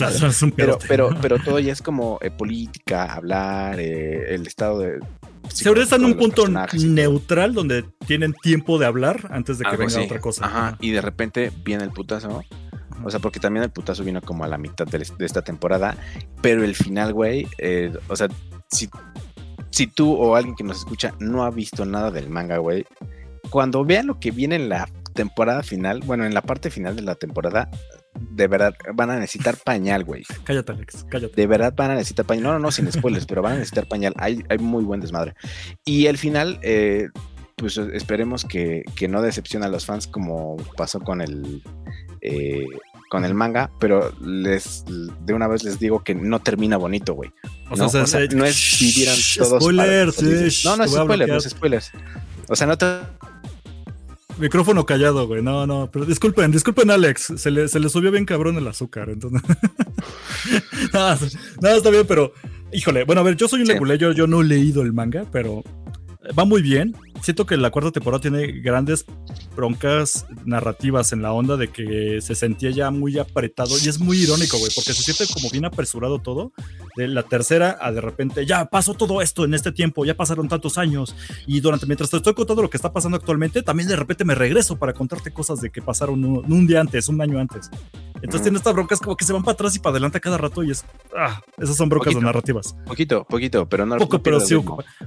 pedote. pero, pero todo ya es como eh, política, hablar, eh, el estado de. Se ahorita están en un punto neutral donde tienen tiempo de hablar antes de que Algo venga otra cosa. Ajá, y de repente viene el putazo, o sea, porque también el putazo vino como a la mitad de, de esta temporada, pero el final, güey, eh, o sea, si, si tú o alguien que nos escucha no ha visto nada del manga, güey, cuando vean lo que viene en la temporada final, bueno, en la parte final de la temporada, de verdad van a necesitar pañal, güey. <laughs> Cállate, Alex, cállate. De verdad van a necesitar pañal. No, no, no, sin spoilers, pero van a necesitar pañal. Hay, hay muy buen desmadre. Y el final, eh, pues esperemos que, que no decepcione a los fans como pasó con el eh, con el manga, pero les de una vez les digo que no termina bonito, güey. O no, sea, o sea, se- no es vivieran todos Spoilers, sí, No, no es voy a spoiler, no es spoilers. O sea, no te Micrófono callado, güey. No, no, pero disculpen, disculpen, Alex. Se le, se le subió bien cabrón el azúcar, entonces. <laughs> nada, nada, está bien, pero. Híjole, bueno, a ver, yo soy un Sí. leguleyo, yo no he leído el manga, pero va muy bien. Siento que la cuarta temporada tiene grandes broncas narrativas en la onda de que se sentía ya muy apretado y es muy irónico, güey, porque se siente como bien apresurado todo. De la tercera a de repente, ya pasó todo esto en este tiempo, ya pasaron tantos años y durante mientras te estoy contando lo que está pasando actualmente, también de repente me regreso para contarte cosas de que pasaron un, un día antes, un año antes. Entonces tiene estas broncas como que se van para atrás y para adelante cada rato y es, ah, esas son broncas Poquito. de narrativas. poquito, poquito, pero no Poco, pero sí.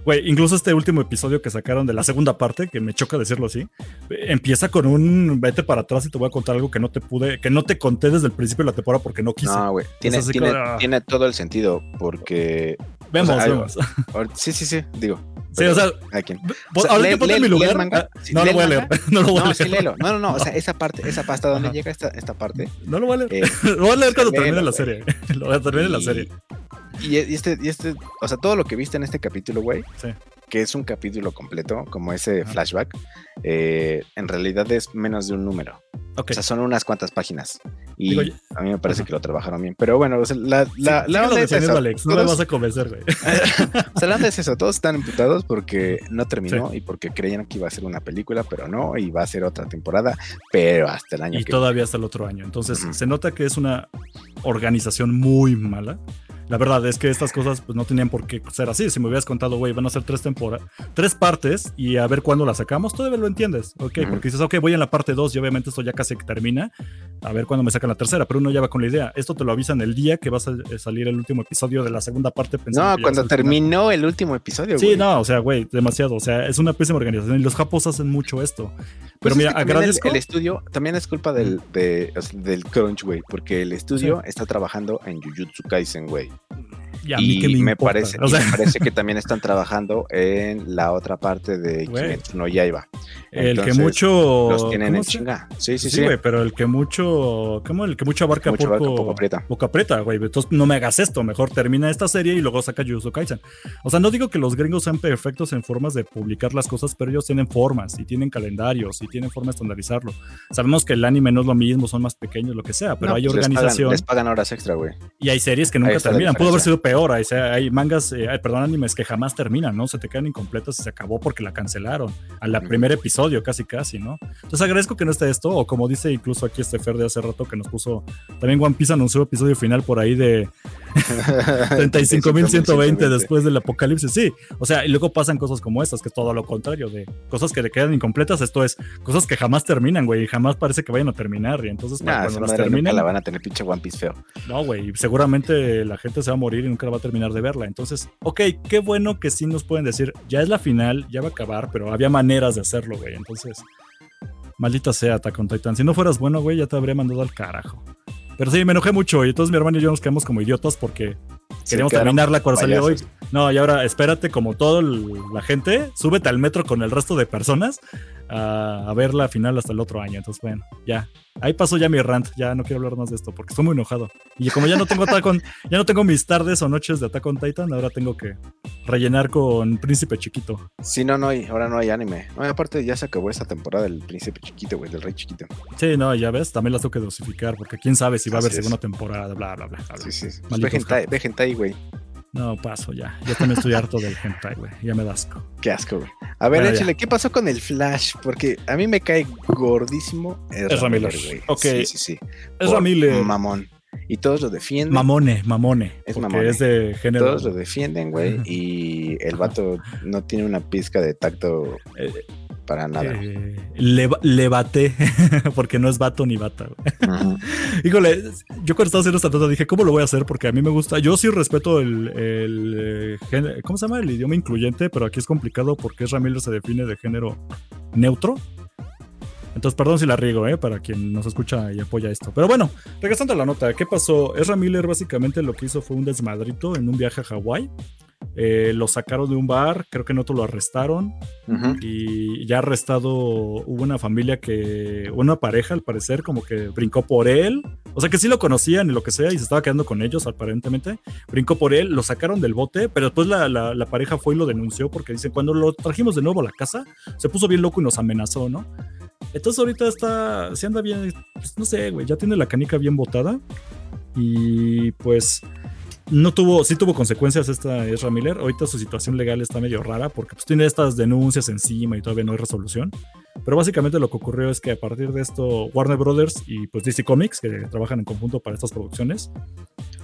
Güey, incluso este último episodio que sacaron de la segunda parte, que me choca decirlo así, empieza con un vete para atrás y te voy a contar algo que no te pude, que no te conté desde el principio de la temporada porque no quise. No, güey, tiene, tiene, ah. tiene todo el sentido porque vemos, o sea, vemos. sí, sí, sí, digo. Sí, o sea, ¿a quién? o sea, ahorita lee- ponte en lee- mi lugar. manga. ah, Sí, no lo voy a leer. <laughs> No lo voy a No, leer. sí, léelo. No, no, no. O sea, esa parte, esa parte, ¿hasta dónde Ajá. llega esta, esta parte? No lo voy a leer. Eh, <laughs> Lo voy a leer cuando termine la serie. <laughs> Lo voy a terminar la serie. Y, y este, y este, o sea, todo lo que viste en este capítulo, güey, Sí. Que es un capítulo completo, como ese flashback, eh, en realidad es menos de un número. Ok. O sea, son unas cuantas páginas. Y Digo, a mí me parece que lo trabajaron bien. Pero bueno, o sea, la, la, Sí, la síguelo onda es eso. Alex. No me vas a convencer, güey. <laughs> o sea, la onda es eso. Todos están imputados porque no terminó y porque creían que iba a ser una película, pero no, y va a ser otra temporada, pero hasta el año y que todavía hasta el otro año. Entonces se nota que es una organización muy mala. La verdad es que estas cosas pues no tenían por qué ser así. Si me hubieras contado, güey, van a ser tres temporadas, tres partes y a ver cuándo las sacamos, todavía lo entiendes. Ok, porque dices, ok, voy en la parte 2 y obviamente esto ya casi que termina. A ver cuándo me sacan la tercera, pero uno ya va con la idea. Esto te lo avisan el día que va a eh, salir el último episodio de la segunda parte. No, cuando es final. terminó el último episodio, Sí, güey. no, o sea, güey, demasiado. O sea, es una pésima organización y los japos hacen mucho esto. Pues Pero es mira, que también agradezco. El, el estudio también es culpa del, de- del crunch, güey, porque el estudio está trabajando en Jujutsu Kaisen, güey. Y a mí que me, parece, O y sea, me parece que también están trabajando en la otra parte de. Kimetsu no Yaiba. El que mucho. Los tienen ¿cómo en chinga. Sí, sí, Sí, sí. güey, pero el que mucho. ¿Cómo? El que mucho abarca Mucho poco. abarca, poco aprieta. Poco aprieta, güey. Entonces no me hagas esto. Mejor termina esta serie y luego saca Jujutsu Kaisen. O sea, no digo que los gringos sean perfectos en formas de publicar las cosas, pero ellos tienen formas y tienen calendarios y tienen forma de estandarizarlo. Sabemos que el anime no es lo mismo, son más pequeños, lo que sea, pero No, hay pues les pagan- organización. Les pagan, horas extra, güey. Y hay series que nunca terminan. Pudo haber sido peor. Hay, hay mangas, eh, perdón, animes que jamás terminan, ¿no? Se te quedan incompletos y se acabó porque la cancelaron. A la Ujú. primer episodio, casi, casi, ¿no? Entonces agradezco que no esté esto. O como dice incluso aquí este Fer de hace rato que nos puso. También One Piece anunció episodio final por ahí de <laughs> 35.120 después del apocalipsis. Sí, o sea, y luego pasan cosas como estas, que es todo lo contrario, de cosas que te quedan incompletas. Esto es cosas que jamás terminan, güey, y jamás parece que vayan a terminar. Y entonces, Nah, cuando las terminen, la van a tener pinche One Piece feo. no, güey, seguramente la gente se va a morir y nunca va a terminar de verla. Entonces, ok, qué bueno que sí nos pueden decir, ya es la final, ya va a acabar, pero había maneras de hacerlo, güey. Entonces, maldita sea Attack on Titan. Si no fueras bueno, güey, ya te habría mandado al carajo. Pero sí, me enojé mucho y entonces mi hermano y yo nos quedamos como idiotas porque queríamos terminarla cuando salió hoy. No, y ahora espérate, como todo el- la gente, súbete al metro con el resto de personas a, a ver la final hasta el otro año. Entonces, bueno, ya. Ahí pasó ya mi rant, ya no quiero hablar más de esto porque estoy muy enojado. Y como ya no tengo on- <laughs> ya no tengo mis tardes o noches de Attack on Titan, ahora tengo que rellenar con Príncipe Chiquito. Sí, no, no hay, ahora no hay anime. No, aparte ya se acabó esta temporada del príncipe chiquito, güey, del rey chiquito. Sí, no, ya ves, también las tengo que dosificar porque quién sabe si va a haber Así es. segunda temporada, bla, bla, bla. bla. Sí, sí. Pues ve hentai, ve hentai, güey. No, paso ya. Yo también estoy harto del hentai, güey. Ya me da asco. Qué asco, güey. A ver, ya. échale, ¿qué pasó con el Flash? Porque a mí me cae gordísimo Ezra Miller. güey. Ok. Sí, sí, sí. Es Miller. Mamón. Y todos lo defienden. Mamone, mamone. Es porque mamone. es de género. Todos lo defienden, güey. Y el vato no tiene una pizca de tacto Eh, para nada. eh, le, le bate, <laughs> porque no es vato ni bata. <laughs> Híjole, yo cuando estaba haciendo esta nota dije, ¿cómo lo voy a hacer? Porque a mí me gusta. Yo sí respeto el, el, eh, ¿cómo se llama? El idioma incluyente, pero aquí es complicado porque Ezra Miller se define de género neutro. Entonces, perdón si la riego, ¿eh? Para quien nos escucha y apoya esto. Pero bueno, regresando a la nota, ¿qué pasó? Ezra Miller básicamente lo que hizo fue un desmadrito en un viaje a Hawái. Eh, lo sacaron de un bar, creo que en otro lo arrestaron Ujú. y ya arrestado hubo una familia que, una pareja al parecer, como que brincó por él, o sea que sí lo conocían y lo que sea, y se estaba quedando con ellos aparentemente, brincó por él, lo sacaron del bote, pero después la, la- la pareja fue y lo denunció porque dicen, cuando lo trajimos de nuevo a la casa, se puso bien loco y nos amenazó, ¿no? Entonces ahorita está, se anda bien, pues, no sé, güey, ya tiene la canica bien botada y pues no tuvo, sí tuvo consecuencias esta Ezra Miller. Ahorita su situación legal está medio rara porque pues tiene estas denuncias encima y todavía no hay resolución. Pero básicamente lo que ocurrió es que a partir de esto Warner Brothers y pues DC Comics, que trabajan en conjunto para estas producciones,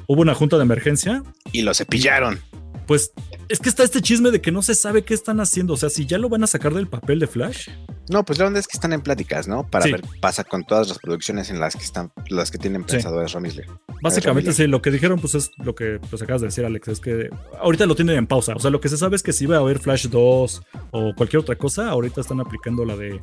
hubo una junta de emergencia. Y lo cepillaron. Pues es que está este chisme de que no se sabe qué están haciendo. O sea, si ya lo van a sacar del papel de Flash. No, pues la onda es que están en pláticas, ¿no? Para Sí. ver qué pasa con todas las producciones en las que están, las que tienen Sí. pensado Ezra Miller. Básicamente sí, lo que dijeron pues es lo que pues acabas de decir Alex, es que ahorita lo tienen en pausa, o sea, lo que se sabe es que si va a haber Flash 2 o cualquier otra cosa, ahorita están aplicando la de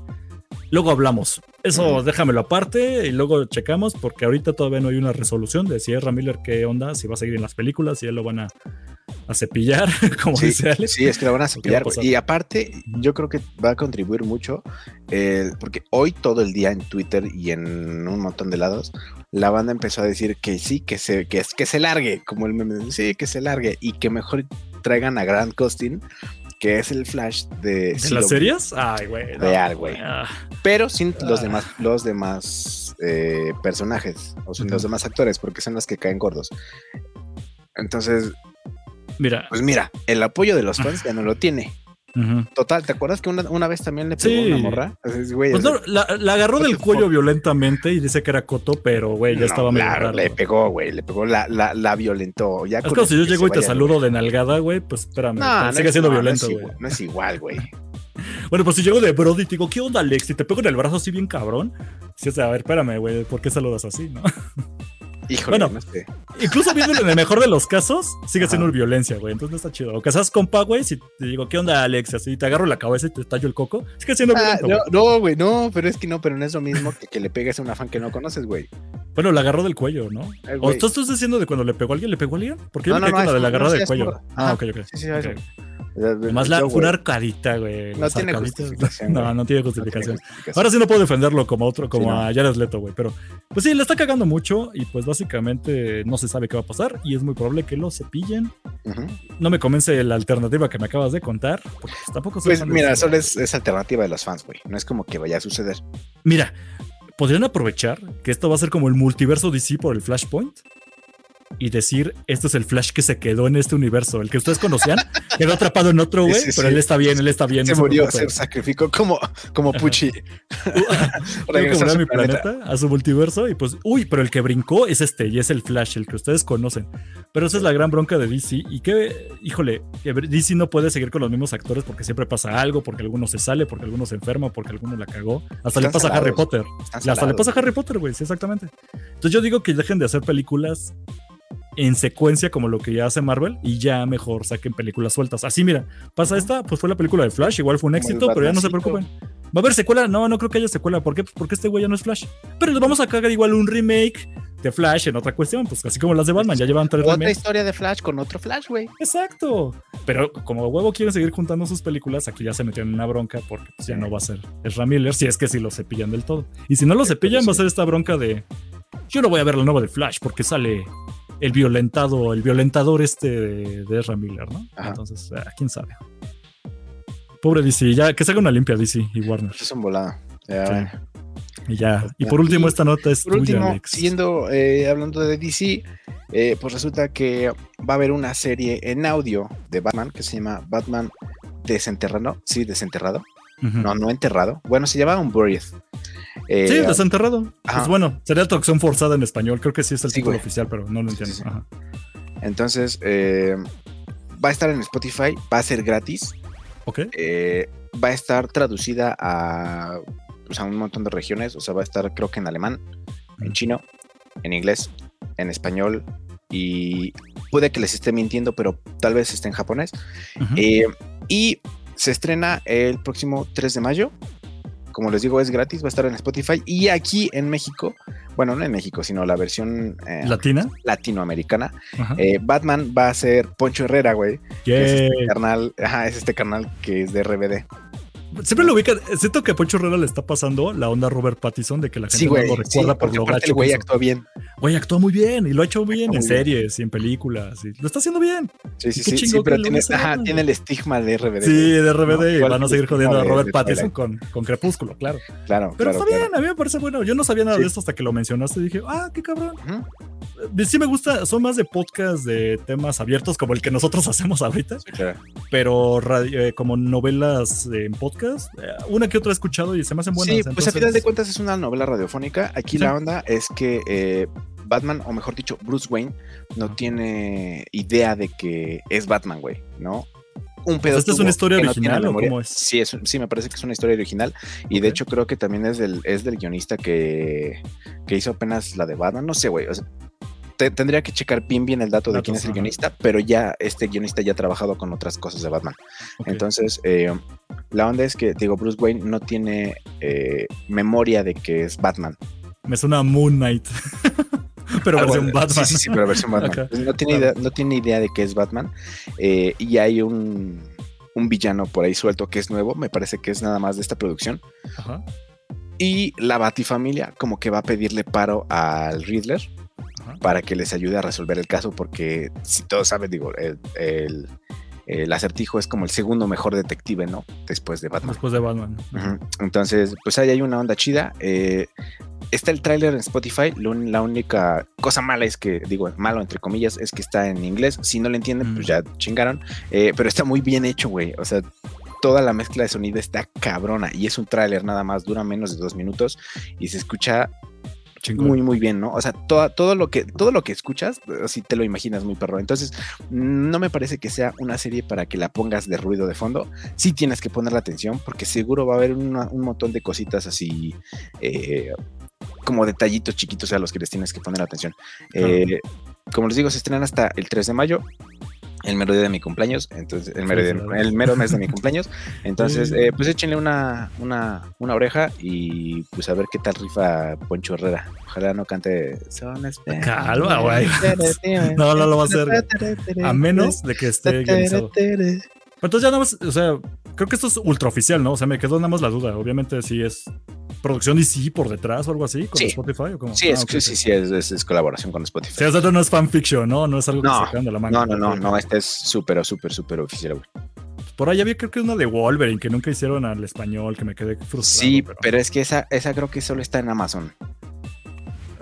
luego hablamos. Eso déjamelo aparte y luego checamos porque ahorita todavía no hay una resolución de si es Miller qué onda, si va a seguir en las películas, si ya lo van a, a cepillar, <laughs> como Sí, dice Alex. sí, es que la van a ¿O qué va a cepillar. Y aparte, yo creo que va a contribuir mucho, eh, porque hoy todo el día en Twitter y en un montón de lados, la banda empezó a decir que sí, que se, que, que se largue, como el meme, sí, que se largue, y que mejor traigan a Grant Costin, que es el Flash de... ¿De las series? Ay, güey. Real, güey. Ah, Pero sin los Ah. demás, los demás eh, personajes, o sin los demás actores, porque son los que caen gordos. Entonces, mira, pues mira, el apoyo de los fans ya no lo tiene. Total, ¿te acuerdas que una, una vez también le pegó Sí. una morra? Güey, Pues no, la, la agarró del cuello violentamente y dice que era Coto, pero güey, ya no, estaba claro, raro. le pegó, güey, le pegó, la, la, la violentó. Ya Es como si yo llego y te saludo de nalgada, güey, pues espérame, No, no sigue siendo violento, güey. No es igual, güey. <laughs> Bueno, pues si llego de Brody y te digo, ¿qué onda, Alex? Y te pego en el brazo así bien cabrón. Si es a ver, espérame, güey, ¿por qué saludas así, no? <laughs> Híjole, Bueno. no sé. Incluso viéndolo en el mejor de los casos, sigue siendo violencia, güey. Entonces no está chido. O que seas compa, güey, si te digo, ¿qué onda, Alex? Así te agarro la cabeza y te tallo el coco, sigue siendo Ah, violento. no, güey. no, pero es que no, pero no es lo mismo que, que le pegues a una fan que no conoces, güey. Bueno, la agarró del cuello, ¿no? Eh, ¿O tú estás diciendo de cuando le pegó a alguien? ¿Le pegó a alguien? Porque yo No, me no, quedé no, con la de la no, agarrada del cuello. Ah, ok, ok. Sí, sí, eso. Además, la, fue una arcadita, güey. No tiene justificación, No, no tiene no tiene justificación. Ahora sí no puedo defenderlo como otro, como Sí, no. a Jared Leto, güey. Pero, pues sí, le está cagando mucho y pues básicamente no se sabe qué va a pasar y es muy probable que lo cepillen. No me convence la alternativa que me acabas de contar, porque pues, tampoco soy Pues mira, solo es, es alternativa de los fans, güey. No es como que vaya a suceder. Mira, podrían aprovechar que esto va a ser como el multiverso DC por el Flashpoint y decir, este es el Flash que se quedó en este universo, el que ustedes conocían, quedó atrapado en otro, Sí, güey, sí, pero sí. él está bien, él está bien. Se no murió, se sacrificó como, como. <laughs> Quiero Regresó a a mi planeta. planeta, a su multiverso, y pues, uy, pero el que brincó es este, y es el Flash, el que ustedes conocen. Pero esa es la gran bronca de DC, y que, híjole, que DC no puede seguir con los mismos actores porque siempre pasa algo, porque alguno se sale, porque alguno se enferma, porque alguno la cagó. Hasta le Están pasa a Harry salados. Potter. Están hasta le salados. pasa a Harry Potter, güey, sí, exactamente. Entonces yo digo que dejen de hacer películas en secuencia como lo que ya hace Marvel y ya mejor saquen películas sueltas. Así, mira, pasa esta, pues fue la película de Flash, igual fue un éxito, pero ya no se preocupen. ¿Va a haber secuela? No, no creo que haya secuela. ¿Por qué? Pues porque este güey ya no es Flash. Pero les vamos a cagar igual un remake de Flash en otra cuestión, pues así como las de Batman, ya llevan tres Otra remakes. historia de Flash con otro Flash, güey. Exacto. Pero como huevo quieren seguir juntando sus películas, aquí ya se metieron en una bronca porque pues, ya no va a ser Ezra Miller, si es que si lo cepillan del todo. Y si no lo cepillan, sí. va a ser esta bronca de yo no voy a ver la nueva de Flash porque sale el violentado, el violentador este de, de Ezra Miller, ¿no? Ajá. Entonces, ah, quién sabe. Pobre DC, ya que se haga una limpia DC y Warner. Es un volado. Ya, Sí. Y ya. Y por último, Y esta nota es Por tuya, último, Alex. siguiendo eh, hablando de DC, eh, pues resulta que va a haber una serie en audio de Batman que se llama Batman Desenterrado. Sí, desenterrado. No, no enterrado. Bueno, se llama Unburied. Eh, Sí, desenterrado. ajá. Pues bueno, sería traducción forzada en español. Creo que sí es el Sí, título güey. oficial, pero no lo entiendo. Sí, sí. Ajá. Entonces, eh, va a estar en Spotify, va a ser gratis. Ok. eh, va a estar traducida a, pues, a un montón de regiones. O sea, va a estar, creo que en alemán, en Mm. chino, en inglés, en español. Y puede que les esté mintiendo, pero tal vez esté en japonés. Eh, y se estrena el próximo 3 de mayo. Como les digo, es gratis, va a estar en Spotify. Y aquí en México, bueno, no en México, sino la versión eh, Latina. latinoamericana, eh, Batman va a ser Poncho Herrera, güey. que Es este carnal, ajá, es este carnal que es de RBD. Siempre lo ubican. Siento que a Poncho Herrera le está pasando la onda Robert Pattinson de que la gente Sí, no lo sí, recuerda por lo gacho. el güey actúa bien. Güey, actúa muy bien y lo ha hecho bien Actúa en muy bien. series y en películas. y lo está haciendo bien. Sí, sí, Qué sí. sí, pero tiene, ajá, tiene el estigma de RBD. Sí, de RBD No, y van a seguir jodiendo a Robert de Pattinson con, con Crepúsculo, claro. Claro, Pero claro, está bien, claro. a mí me parece bueno. Yo no sabía nada de esto hasta que lo mencionaste y dije, ah, qué cabrón. Eh, Sí me gusta, son más de podcast de temas abiertos como el que nosotros <laughs> hacemos ahorita, claro. pero radio- eh, como novelas en podcast, eh, una que otra he escuchado y se me hacen buenas. Sí, pues a final de cuentas es una novela radiofónica. Aquí Sí. la onda es que eh, Batman, o mejor dicho, Bruce Wayne, no tiene idea de que es Batman, güey, ¿no? Un pedo. ¿esta es una historia no original o cómo es? Sí, es, sí, me parece que es una historia original. Y de hecho creo que también es del, es del guionista que, que hizo apenas la de Batman. No sé, güey. o sea, te- tendría que checar bien bien el dato de quién es el guionista, pero ya este guionista ya ha trabajado con otras cosas de Batman. Entonces, eh, la onda es que, digo, Bruce Wayne no tiene eh, memoria de que es Batman. Me suena a Moon Knight. <laughs> pero Algo- versión Batman. Sí, sí, sí, pero versión Batman. <laughs> Pues no, tiene Claro. idea, no tiene idea de que es Batman. eh, y hay un, un villano por ahí suelto que es nuevo, me parece que es nada más de esta producción. Ajá. Y la Batifamilia como que va a pedirle paro al Riddler Ajá. para que les ayude a resolver el caso, porque si todos saben, digo, el, el- el acertijo es como el segundo mejor detective, ¿no? Después de Batman. Después de Batman. Entonces, pues ahí hay una onda chida. eh, está el tráiler en Spotify. la única cosa mala es que, digo, malo entre comillas, es que está en inglés. Si no lo entienden, pues ya chingaron. eh, pero está muy bien hecho, güey. O sea, toda la mezcla de sonido está cabrona y es un tráiler nada más, dura menos de dos minutos y se escucha Chingón. muy muy bien, ¿no? O sea, toda- todo lo que todo lo que escuchas, así te lo imaginas muy perro. Entonces, no me parece que sea una serie para que la pongas de ruido de fondo. Sí tienes que poner la atención porque seguro va a haber una- un montón de cositas así eh, como detallitos chiquitos a los que les tienes que poner atención. Claro. Eh, como les digo, se estrenan hasta el 3 de mayo. El mero día de mi cumpleaños, entonces, el mero, el mero mes de mi cumpleaños. <laughs> Entonces, eh, pues échenle una, una, una oreja y pues a ver qué tal rifa Poncho Herrera. Ojalá no cante. Son esperanzas". Calma, güey. <laughs> No, no lo va a hacer, A menos de que esté <laughs> guionizado. Pero entonces ya nada más, o sea, creo que esto es ultra oficial, ¿no? O sea, me quedó nada más la duda. Obviamente sí es producción y sí por detrás o algo así con Sí. Spotify o como. Sí, es, sí, sí, sí, es, es- es colaboración con Spotify. Sí, o sea, no es fanfiction, ¿no? No es algo que No, se sacan de la manga. No, no, no, no, este es súper, súper, súper oficial, güey. Por ahí había creo que una de Wolverine que nunca hicieron al español, que me quedé frustrado. Sí, pero es que esa, esa creo que solo está en Amazon.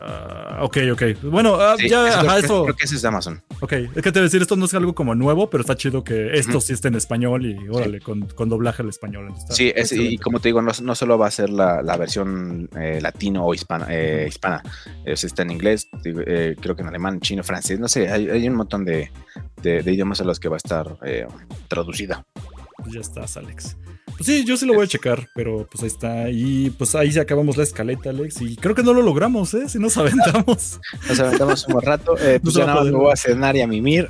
Ah, ok, ok. Bueno, ah, Sí, ya, eso ajá, creo, que- eso. creo que eso es de Amazon. Ok, es que te voy a decir, esto no es algo como nuevo, pero está chido que esto sí esté en español y órale, con, con doblaje al español. está Sí, es- y como te digo, no, no solo va a ser la, la versión eh, latino o hispana, eh, hispana. Eh, o sea, está en inglés, eh, creo que en alemán, chino, francés, no sé, hay, hay un montón de, de- de idiomas a los que va a estar eh, traducida. Pues ya estás, Alex. Pues sí, yo sí lo voy a checar, pero pues ahí está. Y pues ahí se acabamos la escaleta, Alex. Y creo que no lo logramos, ¿eh? Si nos aventamos. Nos aventamos un rato, eh, No pues ya a nada más me voy a cenar y a mimir,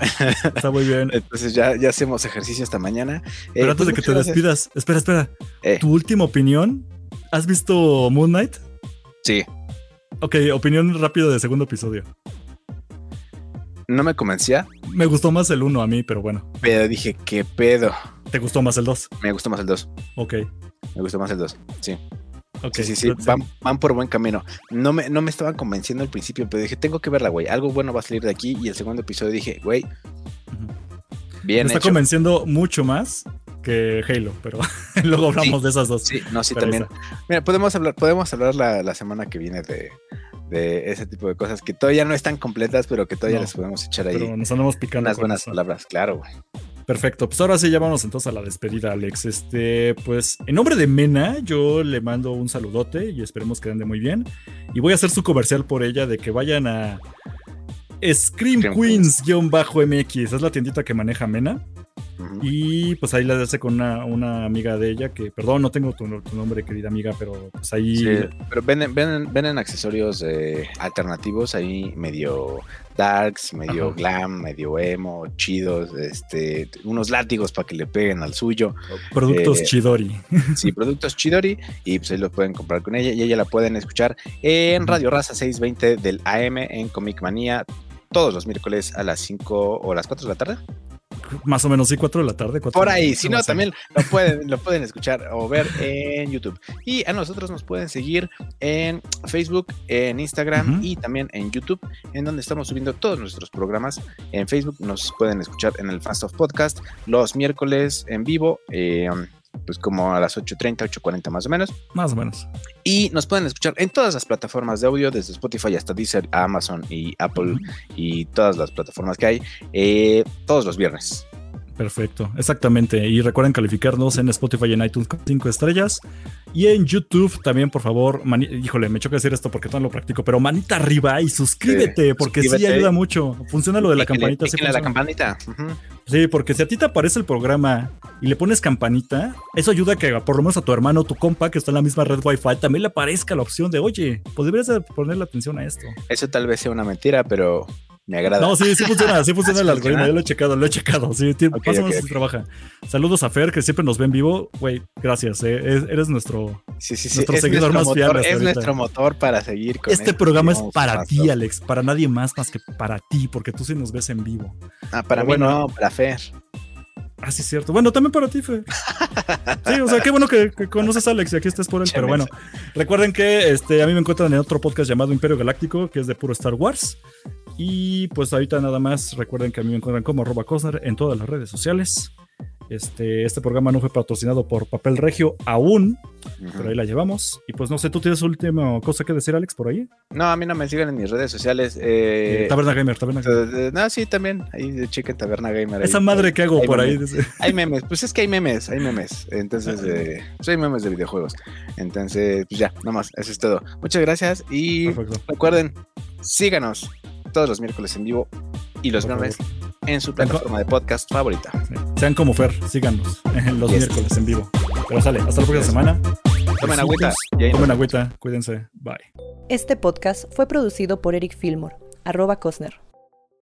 Está muy bien. entonces ya, ya hacemos ejercicio esta mañana. Eh, Pero antes pues de que muchas te gracias. despidas, espera, espera. Eh. Tu última opinión. ¿Has visto Moon Knight? Sí, Ok, opinión rápido de segundo episodio. no me convencía, Me gustó más el 1 a mí, pero bueno. pero dije, ¿qué pedo? ¿Te gustó más el 2? Me gustó más el 2, Ok. me gustó más el 2, sí. ok. Sí, sí, sí, van, van por buen camino. No me, no me estaban convenciendo al principio, pero dije, tengo que verla, güey. Algo bueno va a salir de aquí. Y el segundo episodio dije, güey, ujú. bien Me está convenciendo mucho más que Halo, pero <laughs> luego hablamos Sí. de esas dos. Sí, no, sí, Pero también. esa. Mira, podemos hablar, podemos hablar la, la semana que viene de, de ese tipo de cosas que todavía no están completas, pero que todavía No, les podemos echar ahí Pero nos andamos picando. unas buenas eso. palabras, claro, güey. Perfecto, pues ahora sí ya vamos entonces a la despedida, Alex. Este, pues en nombre de Mena, yo le mando un saludote y esperemos que ande muy bien. Y voy a hacer su comercial por ella de que vayan a Scream Queens-MX, es la tiendita que maneja Mena. Y pues ahí la hace con una, una amiga de ella que, perdón, no tengo tu, tu nombre, querida amiga, pero pues ahí. Sí, pero ven, ven, ven en accesorios eh, alternativos ahí medio darks, medio Ajá. glam, medio emo, chidos, este, unos látigos para que le peguen al suyo. Productos eh, Chidori. Sí, productos Chidori y pues ahí los pueden comprar con ella y ella la pueden escuchar en. Radio Raza 620 del AM en Comic Manía todos los miércoles a las 5 o las 4 de la tarde. Más o menos, sí, 4 de la tarde. cuatro Por ahí, tarde, si no, también lo pueden, lo pueden escuchar o ver en YouTube. Y a nosotros nos pueden seguir en Facebook, en Instagram y también en YouTube, en donde estamos subiendo todos nuestros programas. En Facebook nos pueden escuchar en el Fast of Podcast los miércoles en vivo, eh, pues como a las 8.30, 8.40 más o menos. Más o menos. Y nos pueden escuchar en todas las plataformas de audio, desde Spotify hasta Deezer, Amazon y Apple y todas las plataformas que hay, eh, todos los viernes. Perfecto, exactamente. Y recuerden calificarnos en Spotify y en iTunes con 5 estrellas. Y en YouTube también, por favor, mani- híjole, me choca decir esto porque no lo practico, pero manita arriba y suscríbete, porque sí ayuda mucho. Funciona lo de la campanita. sí la campanita. Sí, porque si a ti te aparece el programa y le pones campanita, eso ayuda a que por lo menos a tu hermano o tu compa que está en la misma red Wi-Fi también le aparezca la opción de, oye, podrías ponerle atención a esto. Eso tal vez sea una mentira, pero me agrada. No, sí, sí funciona, sí <laughs> funciona ¿Sí el algoritmo, yo lo he checado, lo he checado, sí, tiene- Ok, más o ok, menos ok. así trabaja. Saludos a Fer, que siempre nos ve en vivo, güey, gracias, eh, es- eres nuestro... sí, sí, sí. nuestro es seguidor nuestro más hasta Es ahorita. nuestro motor para seguir con Este programa es para ti, Alex, para nadie más más que para ti, porque tú sí nos ves en vivo. Ah, para Pero mí bueno. no, para Fer. Ah, sí, es cierto. Bueno, también para ti, Fer. <laughs> Sí, o sea, qué bueno que, que conoces a Alex y aquí estés por él, pero bueno. Recuerden que este, a mí me encuentran en otro podcast llamado Imperio Galáctico, que es de puro Star Wars. Y pues ahorita nada más recuerden que a mí me encuentran como arroba Cosner en todas las redes sociales. Este, este programa no fue patrocinado por Papel Regio aún, pero ahí la llevamos. Y pues no sé, ¿tú tienes última cosa que decir, Alex, por ahí? No, a mí no me sigan en mis redes sociales. Eh, Taberna Gamer, Taberna Gamer. eh, no, sí, también. Ahí de chica Taberna Gamer. ahí- Esa madre que hago hay por ahí. memes. Hay memes, pues es que hay memes, hay memes. Entonces, eh, pues hay memes de videojuegos. Entonces, pues ya, nomás, eso es todo. Muchas gracias y Perfecto. recuerden, síganos todos los miércoles en vivo y los viernes en su plataforma de podcast favorita. Sean como Fer, síganos en los Yes. miércoles en vivo. Pero sale, hasta la próxima Yes. semana. Tomen agüita Tomen agüita, cuídense. Bye. Este podcast fue producido por Eric Fillmore, arroba Cosner.